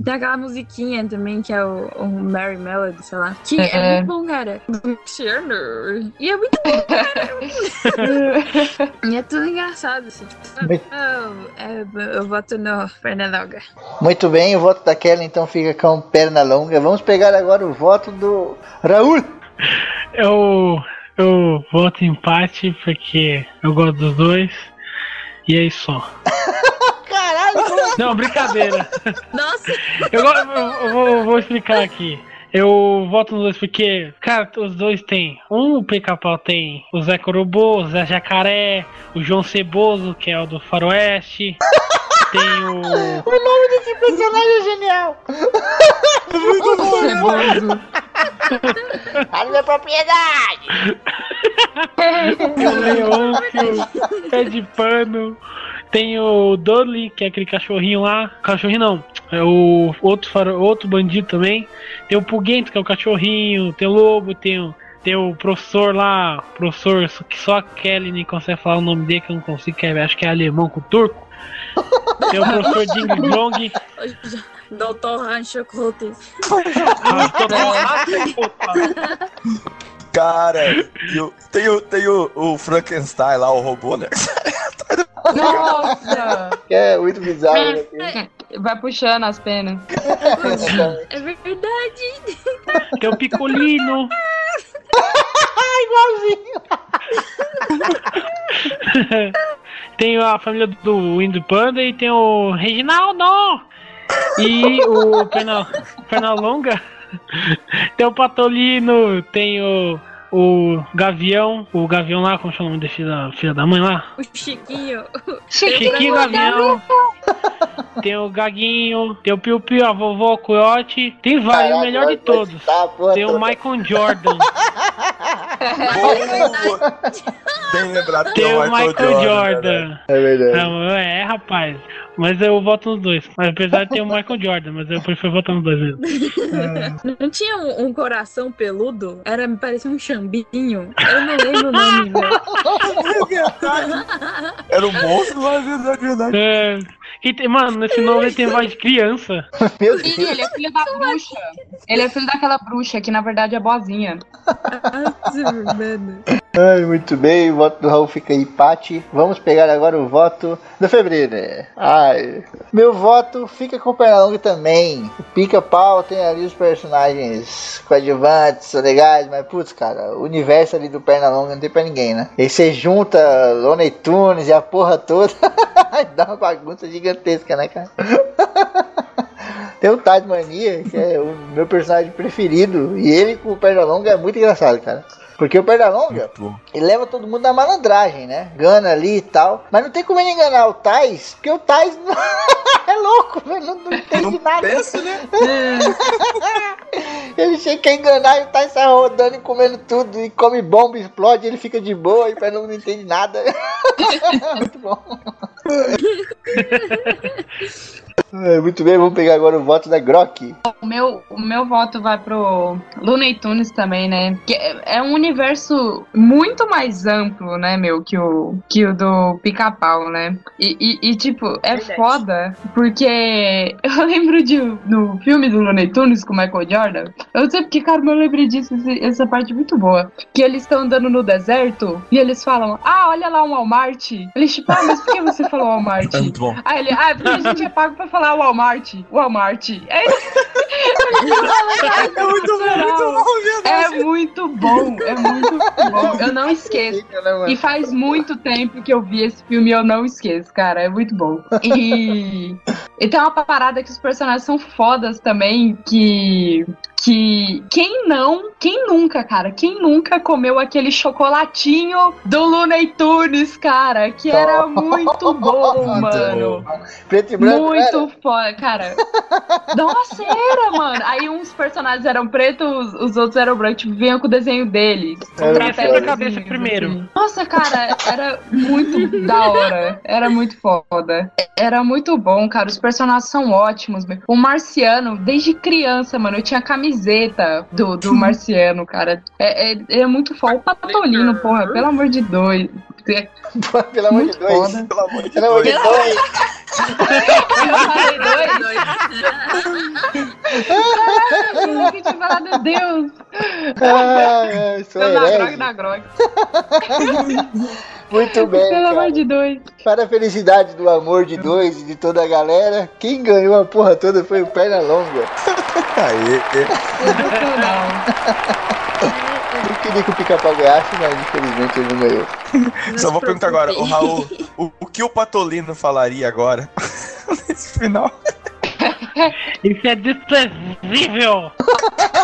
Tem aquela musiquinha também, que é o, o Mary Melody, sei lá. Que é, É. muito bom, cara. Do Marciano. E é muito bom, cara. e é tudo engraçado, assim. Tipo, Muito- eu, é, eu voto no Pernalonga. Muito bem, o voto da Kelly então fica com perna longa. Vamos pegar agora o voto do Raul. Eu, eu voto empate porque eu gosto dos dois. E é isso só. Caralho, Não, brincadeira. Nossa! Eu, eu- eu vou, vou explicar aqui. Eu voto nos dois porque, cara, os dois tem. Um, o pica-pau tem o Zé Corobô, o Zé Jacaré, o João Ceboso, que é o do Faroeste. Tem o. o nome desse personagem é genial. Ceboso. A minha propriedade! Tem o Leôncio, pé de pano. Tem o Dudley, que é aquele cachorrinho lá. Cachorrinho não. É o outro, faro- outro bandido também. Tem o Puguento, que é o cachorrinho. Tem o Lobo, tem o, tem o professor lá. Professor que só a Kelly nem consegue falar o nome dele, que eu não consigo, que é- acho que é alemão com turco. Tem o professor Ding Dong. Doutor Rancho Curtis. Cara, e o- tem, o, tem o, o Frankenstein lá, o robô, né? Nossa! É muito bizarro. né? Vai puxando as penas. É verdade. Tem o Picolino. tem a família do Windu Panda e tem o Reginaldo. E o Perna, Pernalonga. Tem o Patolino, tem o, o Gavião, o Gavião lá, como chama o nome da filha, da mãe lá? O Chiquinho. Chiquinho Gavião. Tem o Gaguinho, tem o Piu Piu, a vovó Coyote. Tem vários, o melhor de todos. Tem o. Michael Jordan. Bem lembrado que Tem é o Michael Jordan. É verdade. Não, é, rapaz. Mas eu voto nos dois. Mas apesar de ter o Michael Jordan, mas eu prefiro votar nos dois mesmo. Não tinha um, um coração peludo? Era, me parecia um chambinho. Eu não lembro o nome, velho. Era um monstro, mas é verdade, verdade. É. E tem, mano, nesse novo ele tem voz de criança. Meu Sim, ele é filho da bruxa. Ele é filho daquela bruxa que na verdade é boazinha. Ai, muito bem, o voto do Raul fica empate. Vamos pegar agora o voto do Febrino. Ai, meu voto fica com o Pernalonga também. O Pica-Pau tem ali os personagens coadjuvantes, legais, mas putz, cara, o universo ali do Pernalonga não tem pra ninguém, né? E você junta Looney Tunes e a porra toda, dá uma bagunça gigantesca, né, cara? Tem o Tasmania, que é o meu personagem preferido, e ele com o Pernalonga é muito engraçado, cara. Porque o Pernalonga, ele leva todo mundo na malandragem, né? Gana ali e tal. Mas não tem como ele enganar o Tais, porque o Tais não- é louco, velho. Não, não entende nada. pensa, né? ele chega a enganar e o Tais sai rodando e comendo tudo. E come bomba, explode, ele fica de boa e o Pernalonga não entende nada. muito bom. É, muito bem, vamos pegar agora o voto da Grok. O meu, o meu voto vai pro Looney Tunes também, né? Que é, é um universo muito mais amplo, né, meu, que o, que o do Pica-Pau, né? E, e- e, tipo, é foda, porque eu lembro de no filme do Looney Tunes com o Michael Jordan. Eu não sei porque, cara, mas eu lembrei disso, essa parte é muito boa. Que eles estão andando no deserto e eles falam: Ah, olha lá um Walmart. Eles, tipo, ah, mas por que você falou Walmart? É muito bom. Aí ele, ah, é porque a gente é pago pra falar Walmart. Walmart. Aí É muito bom, muito bom, É muito bom, é muito bom. Eu não esqueço. E faz muito tempo que eu vi esse filme e eu não esqueço, cara. É muito bom. E, e tem uma parada que os personagens são fodas também, que. Que quem não, quem nunca, cara, quem nunca comeu aquele chocolatinho do Looney Tunes, cara, que era muito bom, mano. Preto e branco. Muito foda, cara. Nossa, era, mano. Aí uns personagens eram pretos, os outros eram brancos, tipo, vinham com o desenho deles. Trapézio, foda. cabeça assim. primeiro. Nossa, cara, era muito da hora. Era muito foda. Era muito bom, cara. Os personagens são ótimos. meu. O Marciano, desde criança, mano, eu tinha camiseta do, do Marciano, cara. É, é, é muito foda. O Patolino, porra, pelo amor de Deus. É Pelo amor de Deus. foda. Pelo amor de Pelo amor de Deus. Deus. Eu falei dois? Caralho, que tinha falado Deus. Ah, eu sou Eu na grog, na grog. Muito bem. Pelo cara. amor de Deus. Para a felicidade do amor de dois e de toda a galera, quem ganhou a porra toda foi o Pernalonga. Aê, Eu queria que o pica-pau ganhasse, mas infelizmente ele não ganhou. Só vou perguntar agora, o Raul, o, o que o Patolino falaria agora? Nesse final. Isso é desprezível!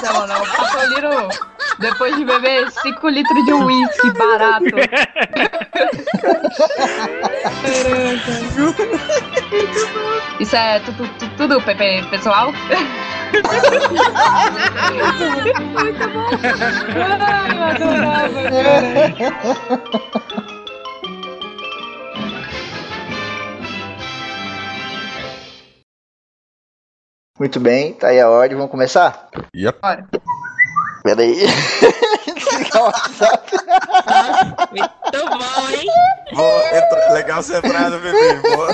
Não, não, o Patolino. Depois de beber 5 litros de uísque barato. Isso é tudo, tudo, tudo Pepe, pessoal? Muito bom. Ai, eu adorava, cara. Muito bem, tá aí a ordem, vamos começar? Yep. Bora. Pera aí. Desligar o WhatsApp. Muito bom, hein? Boa, entra- legal essa entrada, bebê. Boa.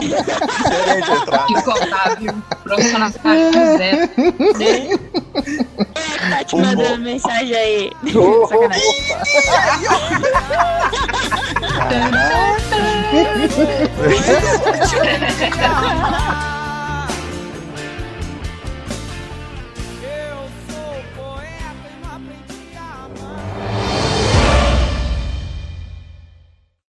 Diferente a entrada. Incontável. Profissional zero. Quem é que tá te mandando mensagem aí? Ô, Sacanagem. Caraca.